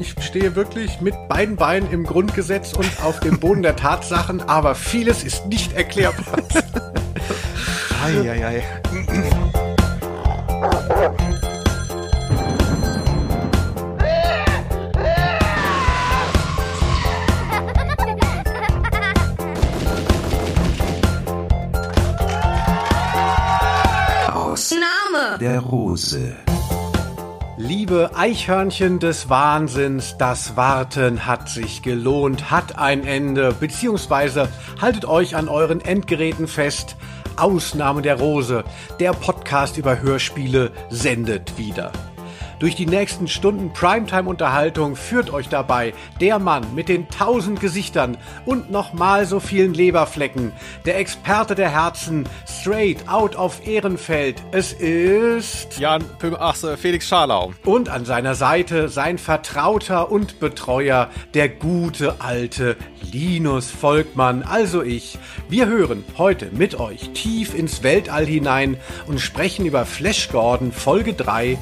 Ich stehe wirklich mit beiden Beinen im Grundgesetz und auf dem Boden der Tatsachen, aber vieles ist nicht erklärbar. Eieiei. Aus Name. der Rose. Liebe Eichhörnchen des Wahnsinns, das Warten hat sich gelohnt, hat ein Ende, beziehungsweise haltet euch an euren Endgeräten fest. Ausnahme der Rose, der Podcast über Hörspiele, sendet wieder. Durch die nächsten Stunden Primetime-Unterhaltung führt euch dabei der Mann mit den tausend Gesichtern und nochmal so vielen Leberflecken, der Experte der Herzen, straight out of Ehrenfeld. Es ist... Jan, Püm, ach, Felix Scharlau. Und an seiner Seite sein Vertrauter und Betreuer, der gute alte Linus Volkmann, also ich. Wir hören heute mit euch tief ins Weltall hinein und sprechen über Flash Gordon Folge 3,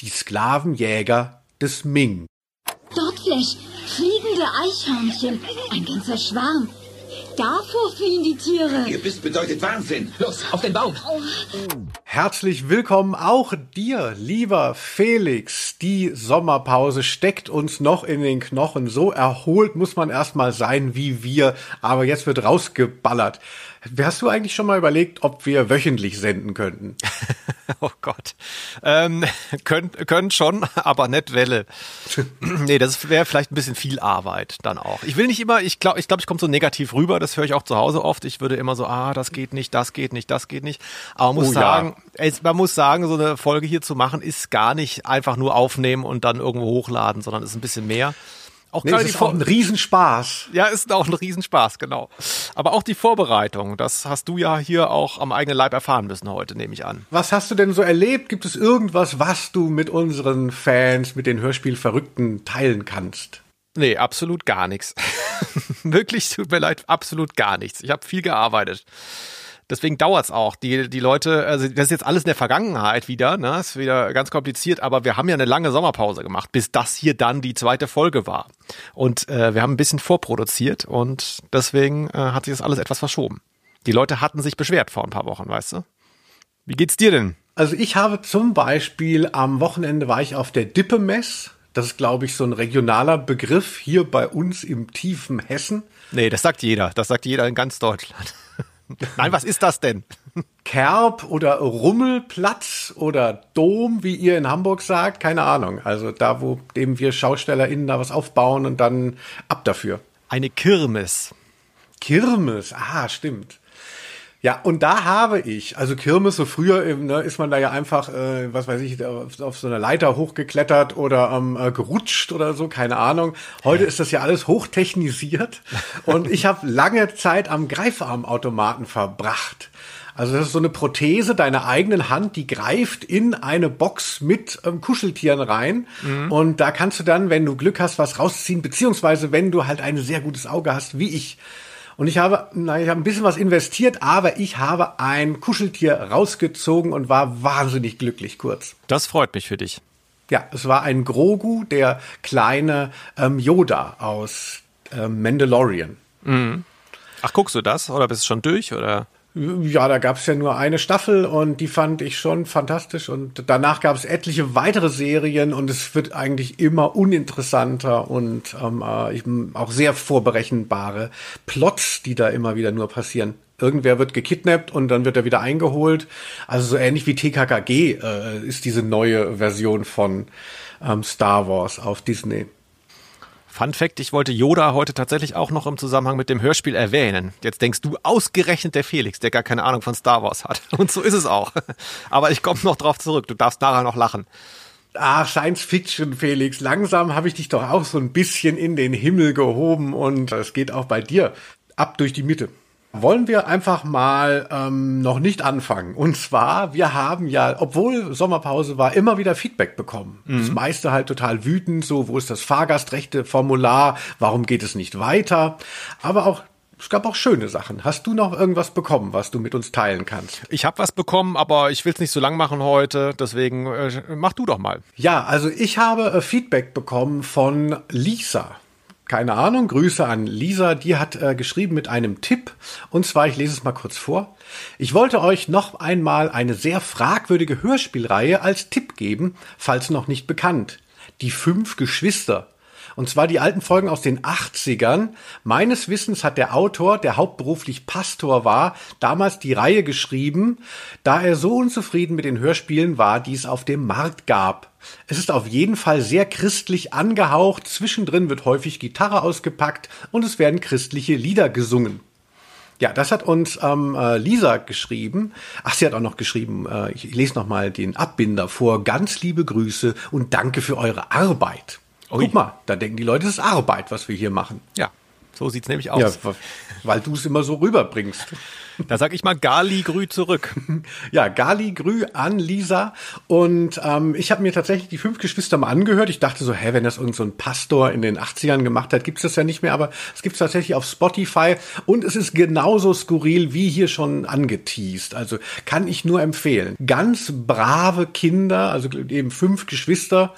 die Sklavenjäger des Ming. Dort, Flash. Fliegende Eichhörnchen. Ein ganzer Schwarm. Davor fliehen die Tiere. Ihr bist bedeutet Wahnsinn. Los, auf den Baum. Herzlich willkommen auch dir, lieber Felix. Die Sommerpause steckt uns noch in den Knochen. So erholt muss man erstmal sein wie wir, aber jetzt wird rausgeballert. Hast du eigentlich schon mal überlegt, ob wir wöchentlich senden könnten? Oh Gott. Ähm, könnt, könnt schon, aber nicht Welle. nee, das wäre vielleicht ein bisschen viel Arbeit dann auch. Ich will nicht immer, ich glaube, ich, glaub, ich komme so negativ rüber, das höre ich auch zu Hause oft. Ich würde immer so, ah, das geht nicht, das geht nicht, das geht nicht. Aber man muss Oh ja. sagen, es, man muss sagen, so eine Folge hier zu machen, ist gar nicht einfach nur aufnehmen und dann irgendwo hochladen, sondern ist ein bisschen mehr. Auch Nee, gerade die ist auch ein Riesenspaß. Ja, ist auch ein Riesenspaß, genau. Aber auch die Vorbereitung, das hast du ja hier auch am eigenen Leib erfahren müssen heute, nehme ich an. Was hast du denn so erlebt? Gibt es irgendwas, was du mit unseren Fans, mit den Hörspielverrückten teilen kannst? Nee, absolut gar nichts. Wirklich, tut mir leid, absolut gar nichts. Ich habe viel gearbeitet. Deswegen dauert's auch. Die, die Leute, also das ist jetzt alles in der Vergangenheit wieder, ne? Ist wieder ganz kompliziert, aber wir haben ja eine lange Sommerpause gemacht, bis das hier dann die zweite Folge war. Und äh, wir haben ein bisschen vorproduziert und deswegen äh, hat sich das alles etwas verschoben. Die Leute hatten sich beschwert vor ein paar Wochen, weißt du? Wie geht's dir denn? Also ich habe zum Beispiel am Wochenende war ich auf der Dippemess. Das ist, glaube ich, so ein regionaler Begriff hier bei uns im tiefen Hessen. Nee, das sagt jeder. Das sagt jeder in ganz Deutschland. Nein, was ist das denn? Kerb oder Rummelplatz oder Dom, wie ihr in Hamburg sagt, keine Ahnung. Also da, wo eben wir SchaustellerInnen da was aufbauen und dann ab dafür. Eine Kirmes. Kirmes, ah, stimmt. Ja, und da habe ich, also Kirmes, so früher eben, ne, ist man da ja einfach, äh, was weiß ich, auf, auf so einer Leiter hochgeklettert oder ähm, äh, gerutscht oder so, keine Ahnung. Heute ist das ja alles hochtechnisiert und ich habe lange Zeit am Greifarmautomaten verbracht. Also das ist so eine Prothese deiner eigenen Hand, die greift in eine Box mit ähm, Kuscheltieren rein. Und da kannst du dann, wenn du Glück hast, was rausziehen, beziehungsweise wenn du halt ein sehr gutes Auge hast, wie ich. Und ich habe, na, ich habe ein bisschen was investiert, aber ich habe ein Kuscheltier rausgezogen und war wahnsinnig glücklich kurz. Das freut mich für dich. Ja, es war ein Grogu, der kleine ähm, Yoda aus ähm, Mandalorian. Ach, guckst du das? Oder bist du schon durch? Oder? Ja, da gab es ja nur eine Staffel und die fand ich schon fantastisch. Und danach gab es etliche weitere Serien und es wird eigentlich immer uninteressanter und ähm, äh, auch sehr vorberechenbare Plots, die da immer wieder nur passieren. Irgendwer wird gekidnappt und dann wird er wieder eingeholt. Also so ähnlich wie TKKG äh, ist diese neue Version von ähm, Star Wars auf Disney. Fun Fact, ich wollte Yoda heute tatsächlich auch noch im Zusammenhang mit dem Hörspiel erwähnen. Jetzt denkst du ausgerechnet der Felix, der gar keine Ahnung von Star Wars hat. Und so ist es auch. Aber ich komme noch drauf zurück. Du darfst nachher noch lachen. Ah, Science Fiction, Felix. Langsam habe ich dich doch auch so ein bisschen in den Himmel gehoben und es geht auch bei dir ab durch die Mitte. Wollen wir einfach mal ähm, noch nicht anfangen. Und zwar, wir haben ja, obwohl Sommerpause war, immer wieder Feedback bekommen. Das meiste halt total wütend, so, wo ist das Fahrgastrechte-Formular, warum geht es nicht weiter? Aber auch es gab auch schöne Sachen. Hast du noch irgendwas bekommen, was du mit uns teilen kannst? Ich habe was bekommen, aber ich will es nicht so lang machen heute, deswegen äh, mach du doch mal. Ja, also ich habe äh, Feedback bekommen von Lisa. Keine Ahnung, Grüße an Lisa, die hat äh, geschrieben mit einem Tipp. Und zwar, ich lese es mal kurz vor. Ich wollte euch noch einmal eine sehr fragwürdige Hörspielreihe als Tipp geben, falls noch nicht bekannt. Die fünf Geschwister und zwar die alten Folgen aus den 80ern. Meines Wissens hat der Autor, der hauptberuflich Pastor war, damals die Reihe geschrieben, da er so unzufrieden mit den Hörspielen war, die es auf dem Markt gab. Es ist auf jeden Fall sehr christlich angehaucht, zwischendrin wird häufig Gitarre ausgepackt und es werden christliche Lieder gesungen. Ja, das hat uns ähm, äh, Lisa geschrieben. Ach, sie hat auch noch geschrieben, äh, ich, lese nochmal den Abbinder vor. Ganz liebe Grüße und danke für eure Arbeit. Ui. Guck mal, da denken die Leute, es ist Arbeit, was wir hier machen. Ja, so sieht's nämlich aus. Ja, weil du es immer so rüberbringst. Da sag ich mal Gali Grü zurück. Ja, Gali Grü an Lisa. Und ähm, ich habe mir tatsächlich die fünf Geschwister mal angehört. Ich dachte so, hä, wenn das irgendein so Pastor in den 80ern gemacht hat, gibt's das ja nicht mehr. Aber es gibt's tatsächlich auf Spotify. Und es ist genauso skurril wie hier schon angeteased. Also kann ich nur empfehlen. Ganz brave Kinder, also eben fünf Geschwister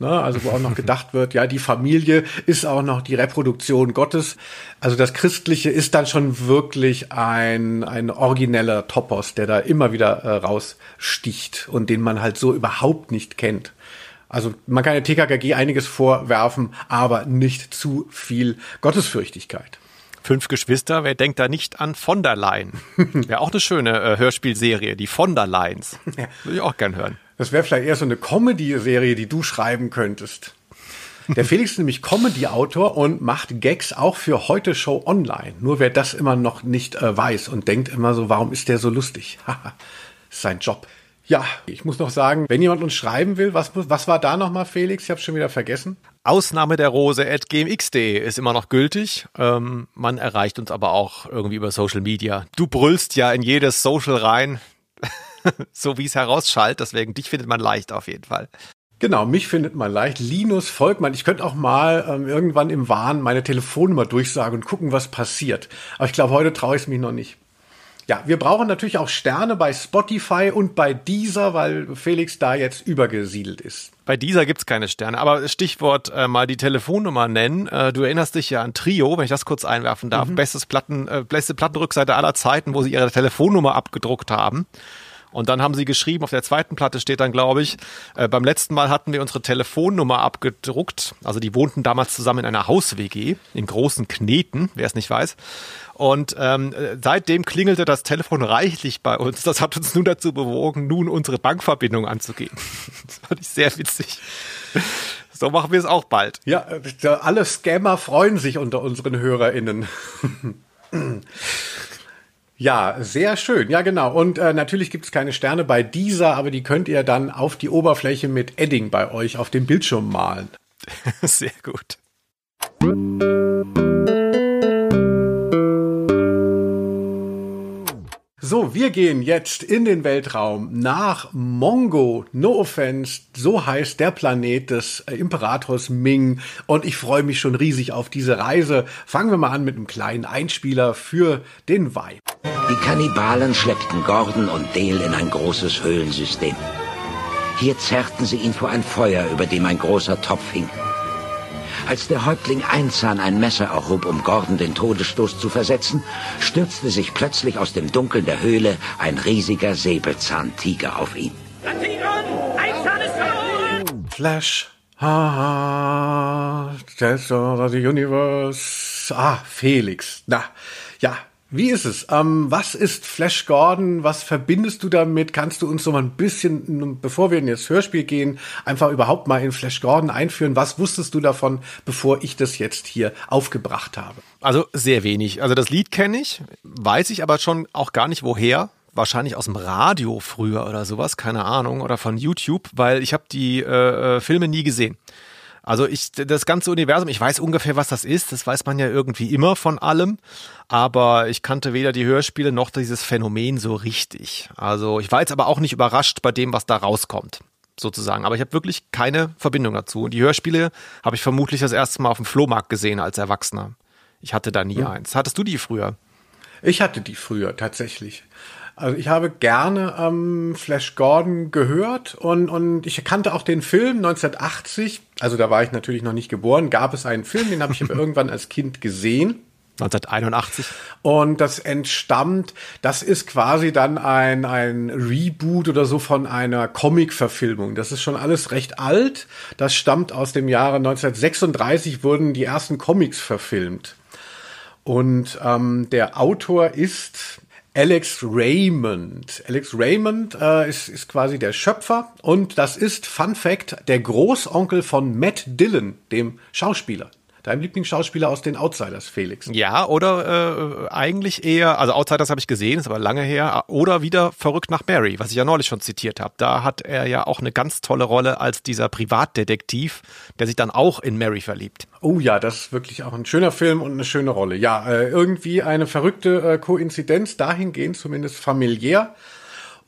Ne? Also wo auch noch gedacht wird, ja, die Familie ist auch noch die Reproduktion Gottes. Also das Christliche ist dann schon wirklich ein, ein origineller Topos, der da immer wieder äh, raussticht und den man halt so überhaupt nicht kennt. Also man kann der TKKG einiges vorwerfen, aber nicht zu viel Gottesfürchtigkeit. Fünf Geschwister, wer denkt da nicht an von der Leyen? Wäre auch eine schöne äh, Hörspielserie, die von der. Ja. Würde ich auch gern hören. Das wäre vielleicht eher so eine Comedy-Serie, die du schreiben könntest. Der Felix ist nämlich Comedy-Autor und macht Gags auch für Heute Show Online. Nur wer das immer noch nicht äh, weiß und denkt immer so, warum ist der so lustig? Ist sein Job. Ja, ich muss noch sagen, wenn jemand uns schreiben will, was, was war da nochmal, Felix? Ich habe schon wieder vergessen. Ausnahme der Rose at gmx.de ist immer noch gültig. Ähm, man erreicht uns aber auch irgendwie über Social Media. Du brüllst ja in jedes Social rein. so wie es herausschallt. Deswegen, dich findet man leicht auf jeden Fall. Genau, mich findet man leicht. Linus Volkmann. Ich könnte auch mal ähm, irgendwann im Wahn meine Telefonnummer durchsagen und gucken, was passiert. Aber ich glaube, heute traue ich es mich noch nicht. Ja, wir brauchen natürlich auch Sterne bei Spotify und bei Deezer, weil Felix da jetzt übergesiedelt ist. Bei Deezer gibt's keine Sterne, aber Stichwort äh, mal die Telefonnummer nennen. Äh, du erinnerst dich ja an Trio, wenn ich das kurz einwerfen darf. Mhm. Bestes Platten, äh, beste Plattenrückseite aller Zeiten, wo sie ihre Telefonnummer abgedruckt haben. Und dann haben sie geschrieben, auf der zweiten Platte steht dann, glaube ich, äh, beim letzten Mal hatten wir unsere Telefonnummer abgedruckt. Also die wohnten damals zusammen in einer Haus-WG in großen Kneten, wer es nicht weiß. Und ähm, seitdem klingelte das Telefon reichlich bei uns. Das hat uns nun dazu bewogen, nun unsere Bankverbindung anzugeben. das fand ich sehr witzig. So machen wir es auch bald. Ja, äh, alle Scammer freuen sich unter unseren HörerInnen. Ja, sehr schön. Ja, genau. Und äh, natürlich gibt es keine Sterne bei dieser, aber die könnt ihr dann auf die Oberfläche mit Edding bei euch auf dem Bildschirm malen. sehr gut. So, wir gehen jetzt in den Weltraum nach Mongo. No offense, so heißt der Planet des äh, Imperators Ming. Und ich freue mich schon riesig auf diese Reise. Fangen wir mal an mit einem kleinen Einspieler für den Vibe. Die Kannibalen schleppten Gordon und Dale in ein großes Höhlensystem. Hier zerrten sie ihn vor ein Feuer, über dem ein großer Topf hing. Als der Häuptling Einzahn ein Messer erhob, um Gordon den Todesstoß zu versetzen, stürzte sich plötzlich aus dem Dunkel der Höhle ein riesiger Säbelzahntiger auf ihn. Einzahn ist verloren! Flash. Ha, Test of the Universe. Ah, Felix. Na, ja, wie ist es? Ähm, was ist Flash Gordon? Was verbindest du damit? Kannst du uns so mal ein bisschen, bevor wir in das Hörspiel gehen, einfach überhaupt mal in Flash Gordon einführen? Was wusstest du davon, bevor ich das jetzt hier aufgebracht habe? Also sehr wenig. Also das Lied kenne ich, weiß ich aber schon auch gar nicht woher wahrscheinlich aus dem Radio früher oder sowas, keine Ahnung, oder von YouTube, weil ich habe die äh, äh Filme nie gesehen. Also ich, das ganze Universum, ich weiß ungefähr, was das ist. Das weiß man ja irgendwie immer von allem. Aber ich kannte weder die Hörspiele noch dieses Phänomen so richtig. Also ich war jetzt aber auch nicht überrascht bei dem, was da rauskommt. Sozusagen. Aber ich habe wirklich keine Verbindung dazu. Und die Hörspiele habe ich vermutlich das erste Mal auf dem Flohmarkt gesehen als Erwachsener. Ich hatte da nie hm. eins. Hattest du die früher? Ich hatte die früher tatsächlich. Also ich habe gerne ähm, Flash Gordon gehört und, und ich kannte auch den Film 1980, also da war ich natürlich noch nicht geboren, gab es einen Film, den habe ich irgendwann als Kind gesehen. 1981. Und das entstammt, das ist quasi dann ein, ein Reboot oder so von einer Comic-Verfilmung. Das ist schon alles recht alt. Das stammt aus dem Jahre 1936, wurden die ersten Comics verfilmt. Und ähm, der Autor ist Alex Raymond. Alex Raymond äh, ist, ist quasi der Schöpfer und das ist, Fun Fact, der Großonkel von Matt Dillon, dem Schauspieler. Deinem Lieblingsschauspieler aus den Outsiders, Felix. Ja, oder äh, eigentlich eher, also Outsiders habe ich gesehen, ist aber lange her, oder wieder Verrückt nach Mary, was ich ja neulich schon zitiert habe. Da hat er ja auch eine ganz tolle Rolle als dieser Privatdetektiv, der sich dann auch in Mary verliebt. Oh ja, das ist wirklich auch ein schöner Film und eine schöne Rolle. Ja, äh, irgendwie eine verrückte äh, Koinzidenz, dahingehend zumindest familiär.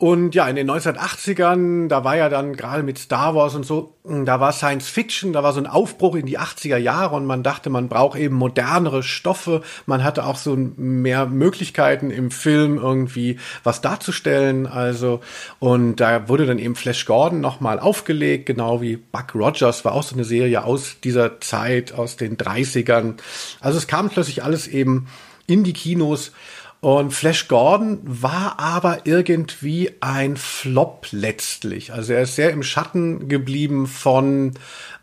Und ja, in den 1980ern, da war ja dann gerade mit Star Wars und so, hm, da war Science Fiction, da war so ein Aufbruch in die 80er Jahre und man dachte, man braucht eben modernere Stoffe. Man hatte auch so mehr Möglichkeiten im Film irgendwie was darzustellen. Also, und da wurde dann eben Flash Gordon nochmal aufgelegt, genau wie Buck Rogers war auch so eine Serie aus dieser Zeit, aus den 30ern. Also es kam plötzlich alles eben in die Kinos. Und Flash Gordon war aber irgendwie ein Flop letztlich. Also er ist sehr im Schatten geblieben von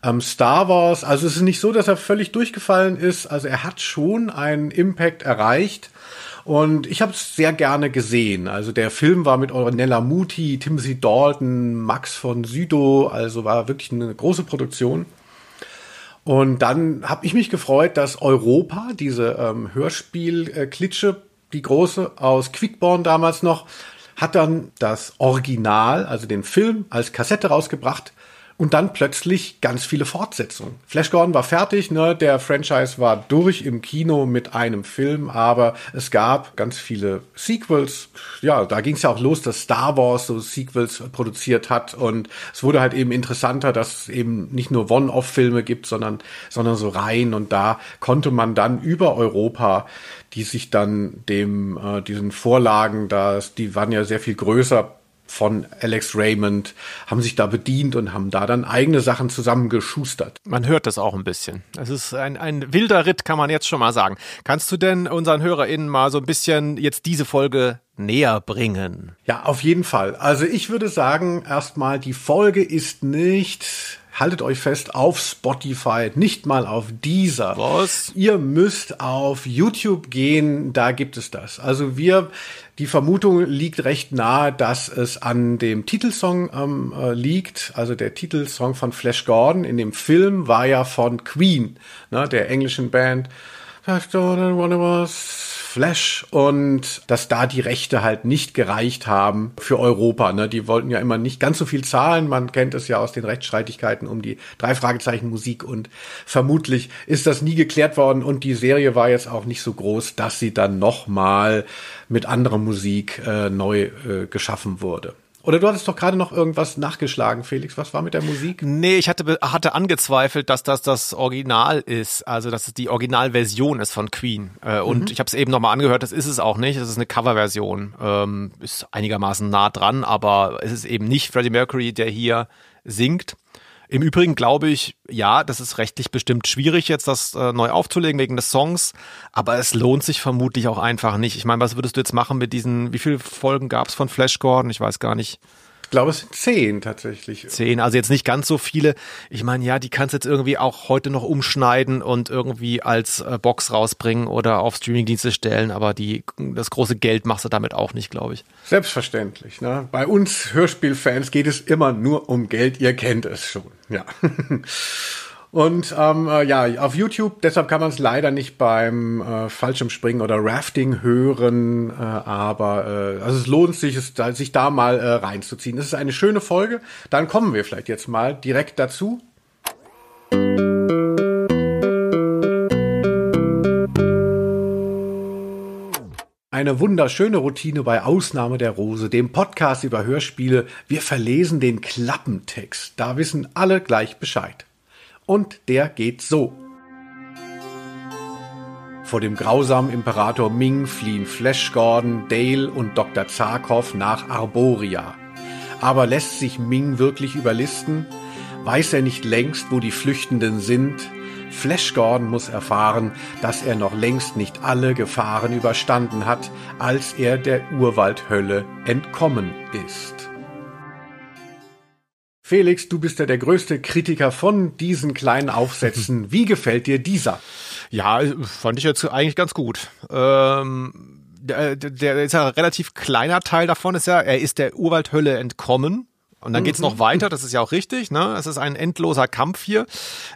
ähm, Star Wars. Also es ist nicht so, dass er völlig durchgefallen ist. Also er hat schon einen Impact erreicht. Und ich habe es sehr gerne gesehen. Also der Film war mit Ornella Muti, Timothy Dalton, Max von Sydow. Also war wirklich eine große Produktion. Und dann habe ich mich gefreut, dass Europa, diese ähm, Hörspiel-Klitsche, äh, die große aus Quickborn damals noch, hat dann das Original, also den Film, als Kassette rausgebracht und dann plötzlich ganz viele Fortsetzungen. Flash Gordon war fertig, ne? der Franchise war durch im Kino mit einem Film, aber es gab ganz viele Sequels. Ja, da ging es ja auch los, dass Star Wars so Sequels produziert hat und es wurde halt eben interessanter, dass es eben nicht nur One-Off-Filme gibt, sondern, sondern so Reihen und da konnte man dann über Europa die sich dann dem äh, diesen Vorlagen, das, die waren ja sehr viel größer von Alex Raymond, haben sich da bedient und haben da dann eigene Sachen zusammengeschustert. Man hört das auch ein bisschen. Es ist ein, ein wilder Ritt, kann man jetzt schon mal sagen. Kannst du denn unseren HörerInnen mal so ein bisschen jetzt diese Folge näher bringen? Ja, auf jeden Fall. Also ich würde sagen, erstmal, die Folge ist nicht haltet euch fest, auf Spotify, nicht mal auf dieser. Was? Ihr müsst auf YouTube gehen, da gibt es das. Also wir, die Vermutung liegt recht nahe, dass es an dem Titelsong ähm, äh, liegt. Also der Titelsong von Flash Gordon in dem Film war ja von Queen, ne, der englischen Band. Flash Gordon, one of us. Flash und dass da die Rechte halt nicht gereicht haben für Europa. Ne? Die wollten ja immer nicht ganz so viel zahlen. Man kennt es ja aus den Rechtsstreitigkeiten um die drei Fragezeichen Musik und vermutlich ist das nie geklärt worden und die Serie war jetzt auch nicht so groß, dass sie dann nochmal mit anderer Musik äh, neu äh, geschaffen wurde. Oder du hattest doch gerade noch irgendwas nachgeschlagen, Felix. Was war mit der Musik? Nee, ich hatte, hatte angezweifelt, dass das das Original ist, also dass es die Originalversion ist von Queen. Äh, und mhm. ich habe es eben nochmal angehört, das ist es auch nicht. Es ist eine Coverversion. Ähm, ist einigermaßen nah dran, aber es ist eben nicht Freddie Mercury, der hier singt. Im Übrigen glaube ich, ja, das ist rechtlich bestimmt schwierig, jetzt das äh, neu aufzulegen wegen des Songs, aber es lohnt sich vermutlich auch einfach nicht. Ich meine, was würdest du jetzt machen mit diesen, wie viele Folgen gab es von Flash Gordon? Ich weiß gar nicht. Ich glaube, es sind zehn tatsächlich. Zehn, also jetzt nicht ganz so viele. Ich meine, ja, die kannst du jetzt irgendwie auch heute noch umschneiden und irgendwie als äh, Box rausbringen oder auf Streamingdienste stellen, aber die, das große Geld machst du damit auch nicht, glaube ich. Selbstverständlich. Ne? Bei uns Hörspielfans geht es immer nur um Geld, ihr kennt es schon. Ja. Und ähm, äh, ja, auf YouTube, deshalb kann man es leider nicht beim äh, Fallschirmspringen oder Rafting hören, äh, aber äh, also es lohnt sich, es, da, sich da mal äh, reinzuziehen. Es ist eine schöne Folge. Dann kommen wir vielleicht jetzt mal direkt dazu. Eine wunderschöne Routine bei Ausnahme der Rose, dem Podcast über Hörspiele. Wir verlesen den Klappentext. Da wissen alle gleich Bescheid und der geht so. Vor dem grausamen Imperator Ming fliehen Flash Gordon, Dale und Dr. Zarkov nach Arboria. Aber lässt sich Ming wirklich überlisten? Weiß er nicht längst, wo die Flüchtenden sind? Flash Gordon muss erfahren, dass er noch längst nicht alle Gefahren überstanden hat, als er der Urwaldhölle entkommen ist. Felix, du bist ja der größte Kritiker von diesen kleinen Aufsätzen. Wie gefällt dir dieser? Ja, fand ich jetzt eigentlich ganz gut. Ähm, der, der ist ja ein relativ kleiner Teil davon, ist ja, er ist der Urwaldhölle entkommen. Und dann geht's noch weiter, das ist ja auch richtig, ne? Es ist ein endloser Kampf hier.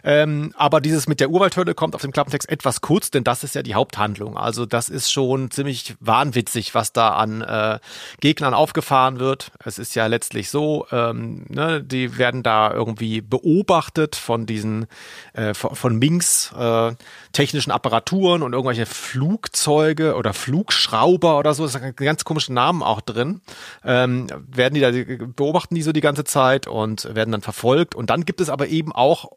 Ähm, aber dieses mit der Urwaldhölle kommt auf dem Klappentext etwas kurz, denn das ist ja die Haupthandlung. Also das ist schon ziemlich wahnwitzig, was da an äh, Gegnern aufgefahren wird. Es ist ja letztlich so, ähm, ne, die werden da irgendwie beobachtet von diesen, äh, von, von Minks äh, technischen Apparaturen und irgendwelche Flugzeuge oder Flugschrauber oder so, das ist ganz komische Namen auch drin. Ähm, werden die da beobachten die so die ganze Zeit und werden dann verfolgt. Und dann gibt es aber eben auch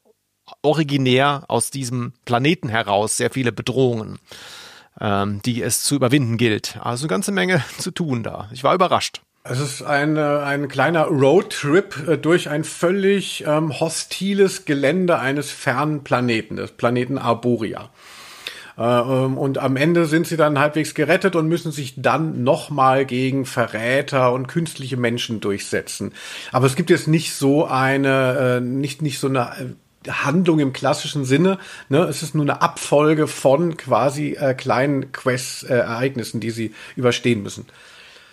originär aus diesem Planeten heraus sehr viele Bedrohungen, ähm, die es zu überwinden gilt. Also eine ganze Menge zu tun da. Ich war überrascht. Es ist ein, ein kleiner Roadtrip äh, durch ein völlig ähm, hostiles Gelände eines fernen Planeten, des Planeten Arboria. Äh, ähm, und am Ende sind sie dann halbwegs gerettet und müssen sich dann nochmal gegen Verräter und künstliche Menschen durchsetzen. Aber es gibt jetzt nicht so eine, äh, nicht, nicht so eine äh, Handlung im klassischen Sinne. Ne? Es ist nur eine Abfolge von quasi äh, kleinen Quest-Ereignissen, die sie überstehen müssen.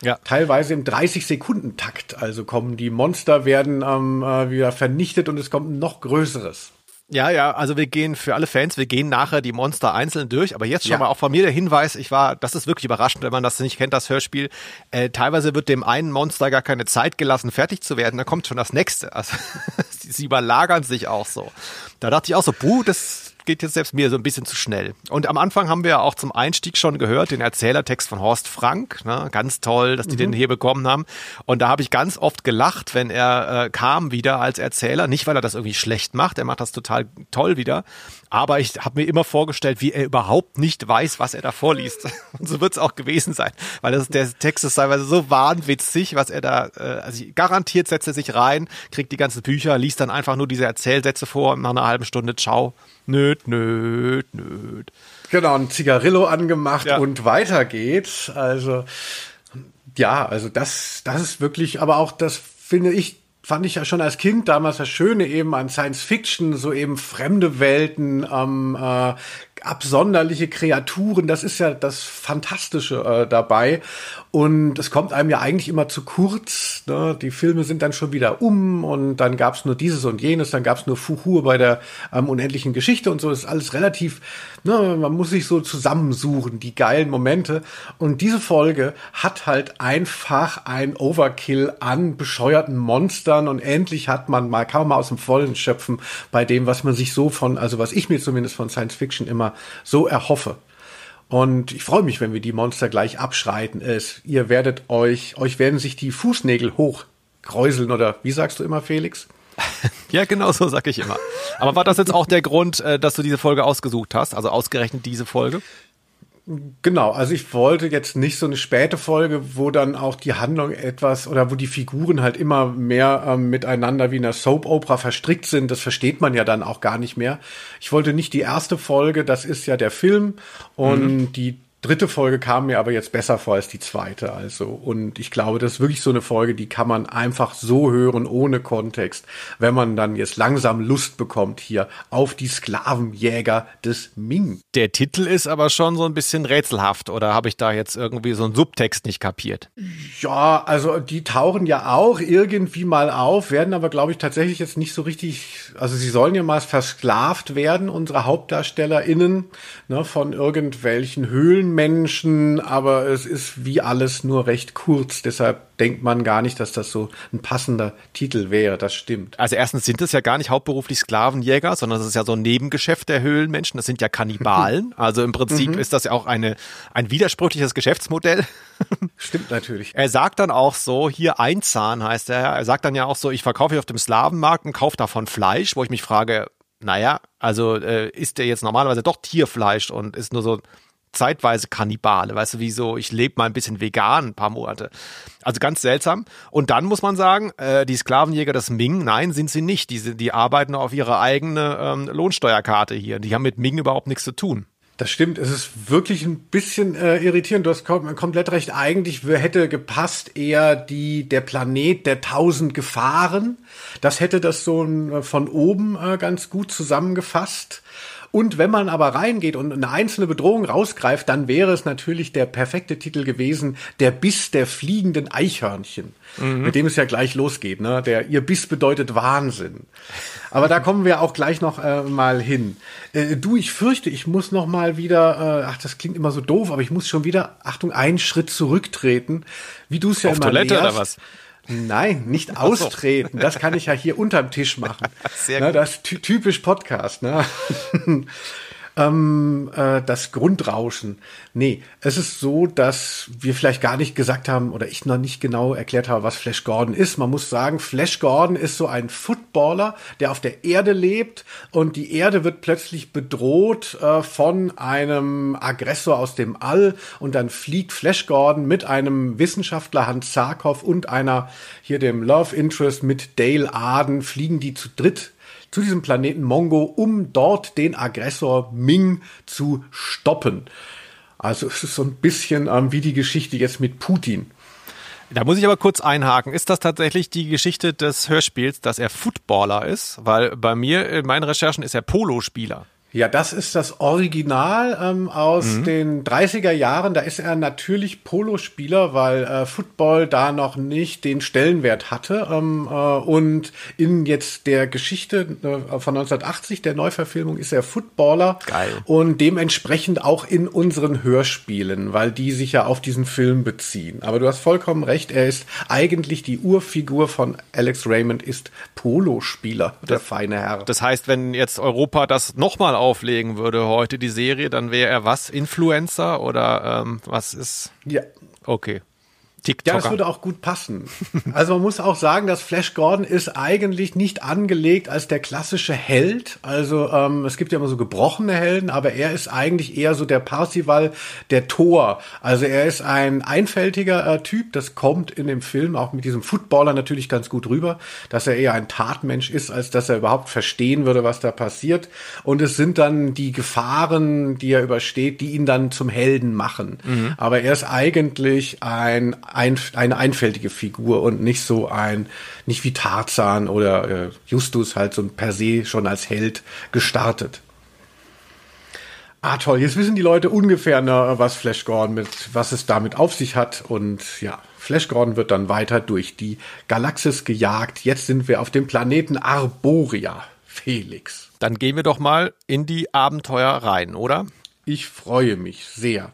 Ja. Teilweise im 30-Sekunden-Takt. Also kommen die Monster, werden ähm, wieder vernichtet und es kommt noch Größeres. Ja, ja, also wir gehen für alle Fans, wir gehen nachher die Monster einzeln durch, aber jetzt schon ja. mal auch von mir der Hinweis, ich war, das ist wirklich überraschend, wenn man das nicht kennt, das Hörspiel. Äh, teilweise wird dem einen Monster gar keine Zeit gelassen, fertig zu werden, dann kommt schon das nächste. Also sie überlagern sich auch so. Da dachte ich auch so, puh, das geht jetzt selbst mir so ein bisschen zu schnell. Und am Anfang haben wir ja auch zum Einstieg schon gehört, den Erzählertext von Horst Frank. Ne? Ganz toll, dass die mhm. den hier bekommen haben. Und da habe ich ganz oft gelacht, wenn er äh, kam wieder als Erzähler. Nicht, weil er das irgendwie schlecht macht, er macht das total toll wieder. Aber ich habe mir immer vorgestellt, wie er überhaupt nicht weiß, was er da vorliest. Und so wird es auch gewesen sein. Weil das, der Text ist teilweise so wahnwitzig, was er da, äh, also garantiert setzt er sich rein, kriegt die ganzen Bücher, liest dann einfach nur diese Erzählsätze vor nach einer halben Stunde, ciao nöt, nöt, nöt. Genau, ein Zigarillo angemacht ja. und weiter geht's. Also, ja, also das, das ist wirklich, aber auch das finde ich, fand ich ja schon als Kind damals das Schöne eben an Science Fiction, so eben fremde Welten, ähm, äh, absonderliche Kreaturen, das ist ja das Fantastische äh, dabei. Und es kommt einem ja eigentlich immer zu kurz. Ne? Die Filme sind dann schon wieder um und dann gab es nur dieses und jenes, dann gab es nur Fuhur bei der ähm, unendlichen Geschichte und so. Das ist alles relativ, ne? man muss sich so zusammensuchen, die geilen Momente. Und diese Folge hat halt einfach ein Overkill an bescheuerten Monstern und endlich hat man mal, man mal aus dem Vollen schöpfen bei dem, was man sich so von, also was ich mir zumindest von Science Fiction immer so erhoffe. Und ich freue mich, wenn wir die Monster gleich abschreiten. Es, ihr werdet euch, euch werden sich die Fußnägel hochkräuseln oder wie sagst du immer, Felix? ja, genau so sag ich immer. Aber war das jetzt auch der Grund, äh, dass du diese Folge ausgesucht hast? Also ausgerechnet diese Folge? Genau, also ich wollte jetzt nicht so eine späte Folge, wo dann auch die Handlung etwas oder wo die Figuren halt immer mehr ähm, miteinander wie in einer Soap Opera verstrickt sind. Das versteht man ja dann auch gar nicht mehr. Ich wollte nicht die erste Folge, das ist ja der Film und mhm. die dritte Folge kam mir aber jetzt besser vor als die zweite. Also, und ich glaube, das ist wirklich so eine Folge, die kann man einfach so hören, ohne Kontext, wenn man dann jetzt langsam Lust bekommt hier auf die Sklavenjäger des Ming. Der Titel ist aber schon so ein bisschen rätselhaft, oder habe ich da jetzt irgendwie so einen Subtext nicht kapiert? Ja, also die tauchen ja auch irgendwie mal auf, werden aber, glaube ich, tatsächlich jetzt nicht so richtig, also sie sollen ja mal versklavt werden, unsere HauptdarstellerInnen, ne, von irgendwelchen Höhlen Menschen, aber es ist wie alles nur recht kurz. Deshalb denkt man gar nicht, dass das so ein passender Titel wäre. Das stimmt. Also erstens sind es ja gar nicht hauptberuflich Sklavenjäger, sondern es ist ja so ein Nebengeschäft der Höhlenmenschen. Das sind ja Kannibalen. Also im Prinzip mhm. ist das ja auch eine, ein widersprüchliches Geschäftsmodell. Stimmt natürlich. Er sagt dann auch so, hier Einzahn heißt er. Er sagt dann ja auch so, ich verkaufe auf dem Slavenmarkt und kaufe davon Fleisch, wo ich mich frage, naja, also äh, isst der jetzt normalerweise doch Tierfleisch und ist nur so zeitweise Kannibale, weißt du, wie so, ich lebe mal ein bisschen vegan ein paar Monate. Also ganz seltsam. Und dann muss man sagen, äh, die Sklavenjäger des Ming, nein, sind sie nicht. Die, die arbeiten auf ihre eigene ähm, Lohnsteuerkarte hier. Die haben mit Ming überhaupt nichts zu tun. Das stimmt, es ist wirklich ein bisschen äh, irritierend. Du hast kom komplett recht. Eigentlich hätte gepasst eher die der Planet der tausend Gefahren. Das hätte das so äh, von oben äh, ganz gut zusammengefasst. Und wenn man aber reingeht und eine einzelne Bedrohung rausgreift, dann wäre es natürlich der perfekte Titel gewesen, der Biss der fliegenden Eichhörnchen, mhm. mit dem es ja gleich losgeht. Ne? Der ihr Biss bedeutet Wahnsinn. Aber da kommen wir auch gleich noch äh, mal hin. Äh, du, ich fürchte, ich muss noch mal wieder, äh, ach, das klingt immer so doof, aber ich muss schon wieder, Achtung, einen Schritt zurücktreten, wie du es ja Auf immer Toilette lehrst. oder was? Nein, nicht austreten. Das kann ich ja hier unterm Tisch machen. Sehr gut. das ist ty typisch Podcast. Ne? ähm, äh, das Grundrauschen. Nee, es ist so, dass wir vielleicht gar nicht gesagt haben oder ich noch nicht genau erklärt habe, was Flash Gordon ist. Man muss sagen, Flash Gordon ist so ein Footballer, der auf der Erde lebt und die Erde wird plötzlich bedroht äh, von einem Aggressor aus dem All und dann fliegt Flash Gordon mit einem Wissenschaftler Hans Zarkov und einer hier dem Love Interest mit Dale Arden fliegen die zu dritt zu diesem Planeten Mongo, um dort den Aggressor Ming zu stoppen. Also es ist so ein bisschen ähm, wie die Geschichte jetzt mit Putin. Da muss ich aber kurz einhaken. Ist das tatsächlich die Geschichte des Hörspiels, dass er Footballer ist? Weil bei mir in meinen Recherchen ist er Polospieler. Ja, das ist das Original ähm, aus den 30er Jahren. Da ist er natürlich Polospieler, weil äh, Football da noch nicht den Stellenwert hatte. Ähm, äh, und in jetzt der Geschichte äh, von 1980, der Neuverfilmung, ist er Footballer. Geil. Und dementsprechend auch in unseren Hörspielen, weil die sich ja auf diesen Film beziehen. Aber du hast vollkommen recht, er ist eigentlich die Urfigur von Alex Raymond, ist Polospieler, der feine Herr. Das heißt, wenn jetzt Europa das nochmal auflegen würde heute, die Serie, dann wäre er was? Influencer oder ähm, was ist? ja, Okay. Ja, TikToker. das würde auch gut passen. Also man muss auch sagen, dass Flash Gordon ist eigentlich nicht angelegt als der klassische Held. Also ähm, es gibt ja immer so gebrochene Helden, aber er ist eigentlich eher so der Parsival, der Tor. Also er ist ein einfältiger äh, Typ. Das kommt in dem Film auch mit diesem Footballer natürlich ganz gut rüber, dass er eher ein Tatmensch ist, als dass er überhaupt verstehen würde, was da passiert. Und es sind dann die Gefahren, die er übersteht, die ihn dann zum Helden machen. Aber er ist eigentlich ein, ein, eine einfältige Figur und nicht so ein, nicht wie Tarzan oder äh, Justus halt so per se schon als Held gestartet. Ah, toll. Jetzt wissen die Leute ungefähr, ne, was Flash Gordon mit, was es damit auf sich hat. Und ja, Flash Gordon wird dann weiter durch die Galaxis gejagt. Jetzt sind wir auf dem Planeten Arboria. Felix. Dann gehen wir doch mal in die Abenteuer rein, oder? Ich freue mich sehr.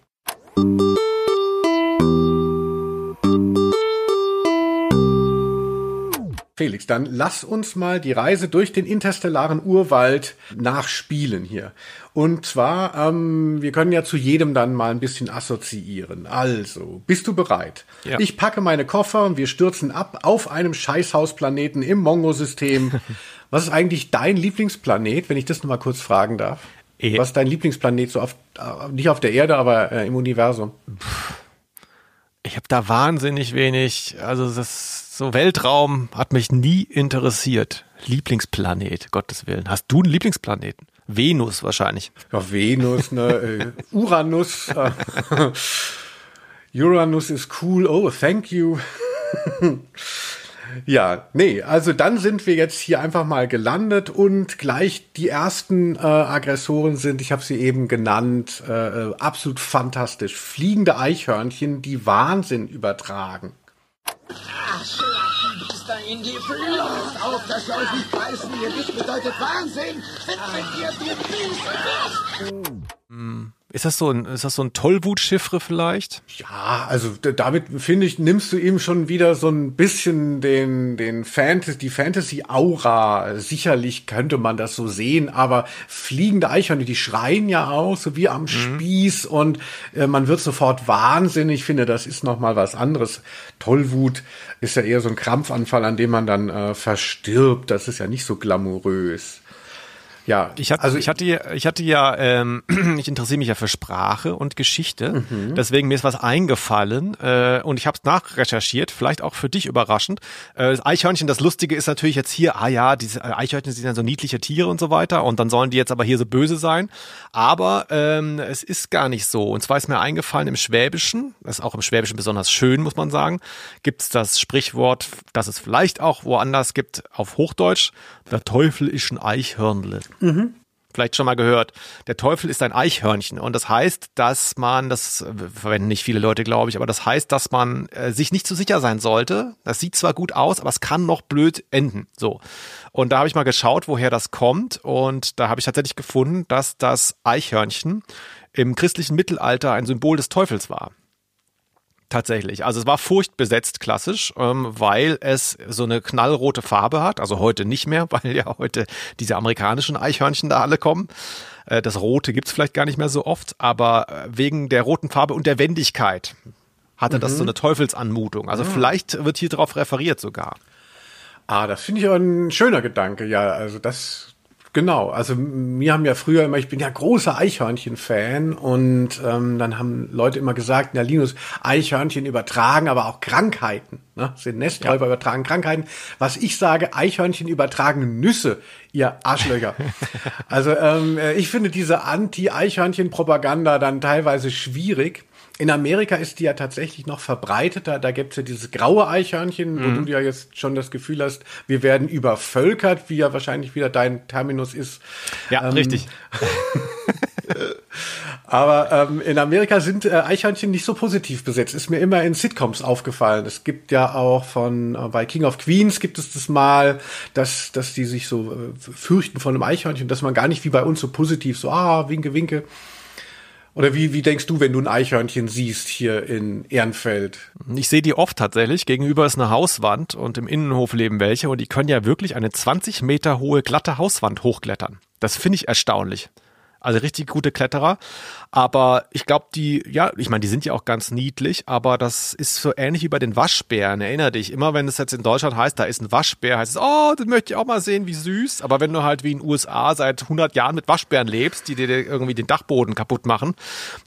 Felix, dann lass uns mal die Reise durch den interstellaren Urwald nachspielen hier. Und zwar, ähm, wir können ja zu jedem dann mal ein bisschen assoziieren. Also, bist du bereit? Ja. Ich packe meine Koffer und wir stürzen ab auf einem Scheißhausplaneten im Mongo-System. Was ist eigentlich dein Lieblingsplanet, wenn ich das nochmal kurz fragen darf? Eh. Was ist dein Lieblingsplanet so auf, äh, nicht auf der Erde, aber äh, im Universum? Ich habe da wahnsinnig wenig, also das so Weltraum hat mich nie interessiert. Lieblingsplanet, Gottes Willen. Hast du einen Lieblingsplaneten? Venus wahrscheinlich. Ja, Venus, ne, äh, Uranus. Uranus ist cool. Oh, thank you. ja, nee, also dann sind wir jetzt hier einfach mal gelandet und gleich die ersten äh, Aggressoren sind, ich habe sie eben genannt, äh, äh, absolut fantastisch. Fliegende Eichhörnchen, die Wahnsinn übertragen. Ist da in die Luft auf, dass ihr euch nicht beißen. Ihr Biss bedeutet Wahnsinn. Wenn ihr den Biss Ist das so ein, ist das so ein Tollwut-Chiffre vielleicht? Ja, also damit finde ich, nimmst du ihm schon wieder so ein bisschen den, den Fantasy, die Fantasy-Aura. Sicherlich könnte man das so sehen, aber fliegende Eichhörnchen, die schreien ja auch, so wie am Spieß und äh, man wird sofort wahnsinnig. Ich finde, das ist nochmal was anderes. Tollwut ist ja eher so ein Krampfanfall, an dem man dann äh, verstirbt. Das ist ja nicht so glamourös. Ja, ich, hab, also ich hatte, ich hatte ja, ähm, ich interessiere mich ja für Sprache und Geschichte, mhm. deswegen mir ist was eingefallen äh, und ich habe es nachrecherchiert, vielleicht auch für dich überraschend. Äh, das Eichhörnchen, das Lustige ist natürlich jetzt hier, ah ja, diese Eichhörnchen sind ja so niedliche Tiere und so weiter und dann sollen die jetzt aber hier so böse sein, aber ähm, es ist gar nicht so. Und zwar ist mir eingefallen im Schwäbischen, das ist auch im Schwäbischen besonders schön, muss man sagen, gibt es das Sprichwort, das es vielleicht auch woanders gibt, auf Hochdeutsch, der Teufel ist ein Eichhörnle. Mhm. Vielleicht schon mal gehört. Der Teufel ist ein Eichhörnchen. Und das heißt, dass man, das verwenden nicht viele Leute, glaube ich, aber das heißt, dass man äh, sich nicht zu sicher sein sollte. Das sieht zwar gut aus, aber es kann noch blöd enden. So. Und da habe ich mal geschaut, woher das kommt. Und da habe ich tatsächlich gefunden, dass das Eichhörnchen im christlichen Mittelalter ein Symbol des Teufels war. Tatsächlich. Also es war furchtbesetzt klassisch, ähm, weil es so eine knallrote Farbe hat. Also heute nicht mehr, weil ja heute diese amerikanischen Eichhörnchen da alle kommen. Äh, das Rote gibt's vielleicht gar nicht mehr so oft, aber äh, wegen der roten Farbe und der Wendigkeit hatte mhm. das so eine Teufelsanmutung. Also mhm. vielleicht wird hier drauf referiert sogar. Ah, das finde ich aber ein schöner Gedanke. Ja, also das Genau, also mir haben ja früher immer, ich bin ja großer Eichhörnchen-Fan und ähm, dann haben Leute immer gesagt, na Linus, Eichhörnchen übertragen aber auch Krankheiten, ne? sind Nesträuber ja. übertragen Krankheiten. Was ich sage, Eichhörnchen übertragen Nüsse, ihr Arschlöcher. also ähm, ich finde diese Anti-Eichhörnchen-Propaganda dann teilweise schwierig. In Amerika ist die ja tatsächlich noch verbreiteter. Da gibt's ja dieses graue Eichhörnchen, mhm. wo du ja jetzt schon das Gefühl hast, wir werden übervölkert, wie ja wahrscheinlich wieder dein Terminus ist. Ja, ähm, richtig. Aber ähm, in Amerika sind äh, Eichhörnchen nicht so positiv besetzt. Ist mir immer in Sitcoms aufgefallen. Es gibt ja auch von äh, bei King of Queens gibt es das mal, dass dass die sich so äh, fürchten von einem Eichhörnchen, dass man gar nicht wie bei uns so positiv so ah winke winke oder wie, wie denkst du, wenn du ein Eichhörnchen siehst hier in Ehrenfeld? Ich sehe die oft tatsächlich. Gegenüber ist eine Hauswand und im Innenhof leben welche und die können ja wirklich eine 20 Meter hohe glatte Hauswand hochklettern. Das finde ich erstaunlich. Also richtig gute Kletterer. Aber ich glaube, die, ja, ich meine, die sind ja auch ganz niedlich, aber das ist so ähnlich wie bei den Waschbären. Erinner dich, immer wenn es jetzt in Deutschland heißt, da ist ein Waschbär, heißt es, oh, den möchte ich auch mal sehen, wie süß. Aber wenn du halt wie in den USA seit 100 Jahren mit Waschbären lebst, die dir irgendwie den Dachboden kaputt machen,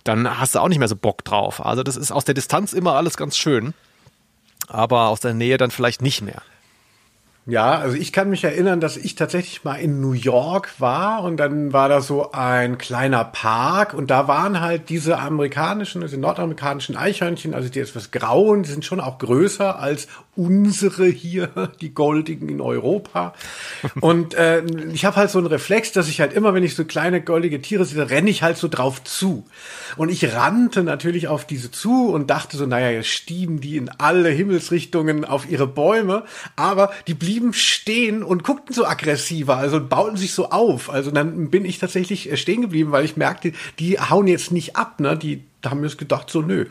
dann hast du auch nicht mehr so Bock drauf. Also das ist aus der Distanz immer alles ganz schön. Aber aus der Nähe dann vielleicht nicht mehr. Ja, also ich kann mich erinnern, dass ich tatsächlich mal in New York war und dann war da so ein kleiner Park und da waren halt diese amerikanischen, also nordamerikanischen Eichhörnchen, also die etwas grauen, die sind schon auch größer als unsere hier, die goldigen in Europa. Und äh, ich habe halt so einen Reflex, dass ich halt immer, wenn ich so kleine goldige Tiere sehe, renne ich halt so drauf zu. Und ich rannte natürlich auf diese zu und dachte so, naja, jetzt stieben die in alle Himmelsrichtungen auf ihre Bäume, aber die blieben stehen und guckten so aggressiver, also bauten sich so auf. Also dann bin ich tatsächlich äh, stehen geblieben, weil ich merkte, die hauen jetzt nicht ab, ne? Die haben mir gedacht, so nö.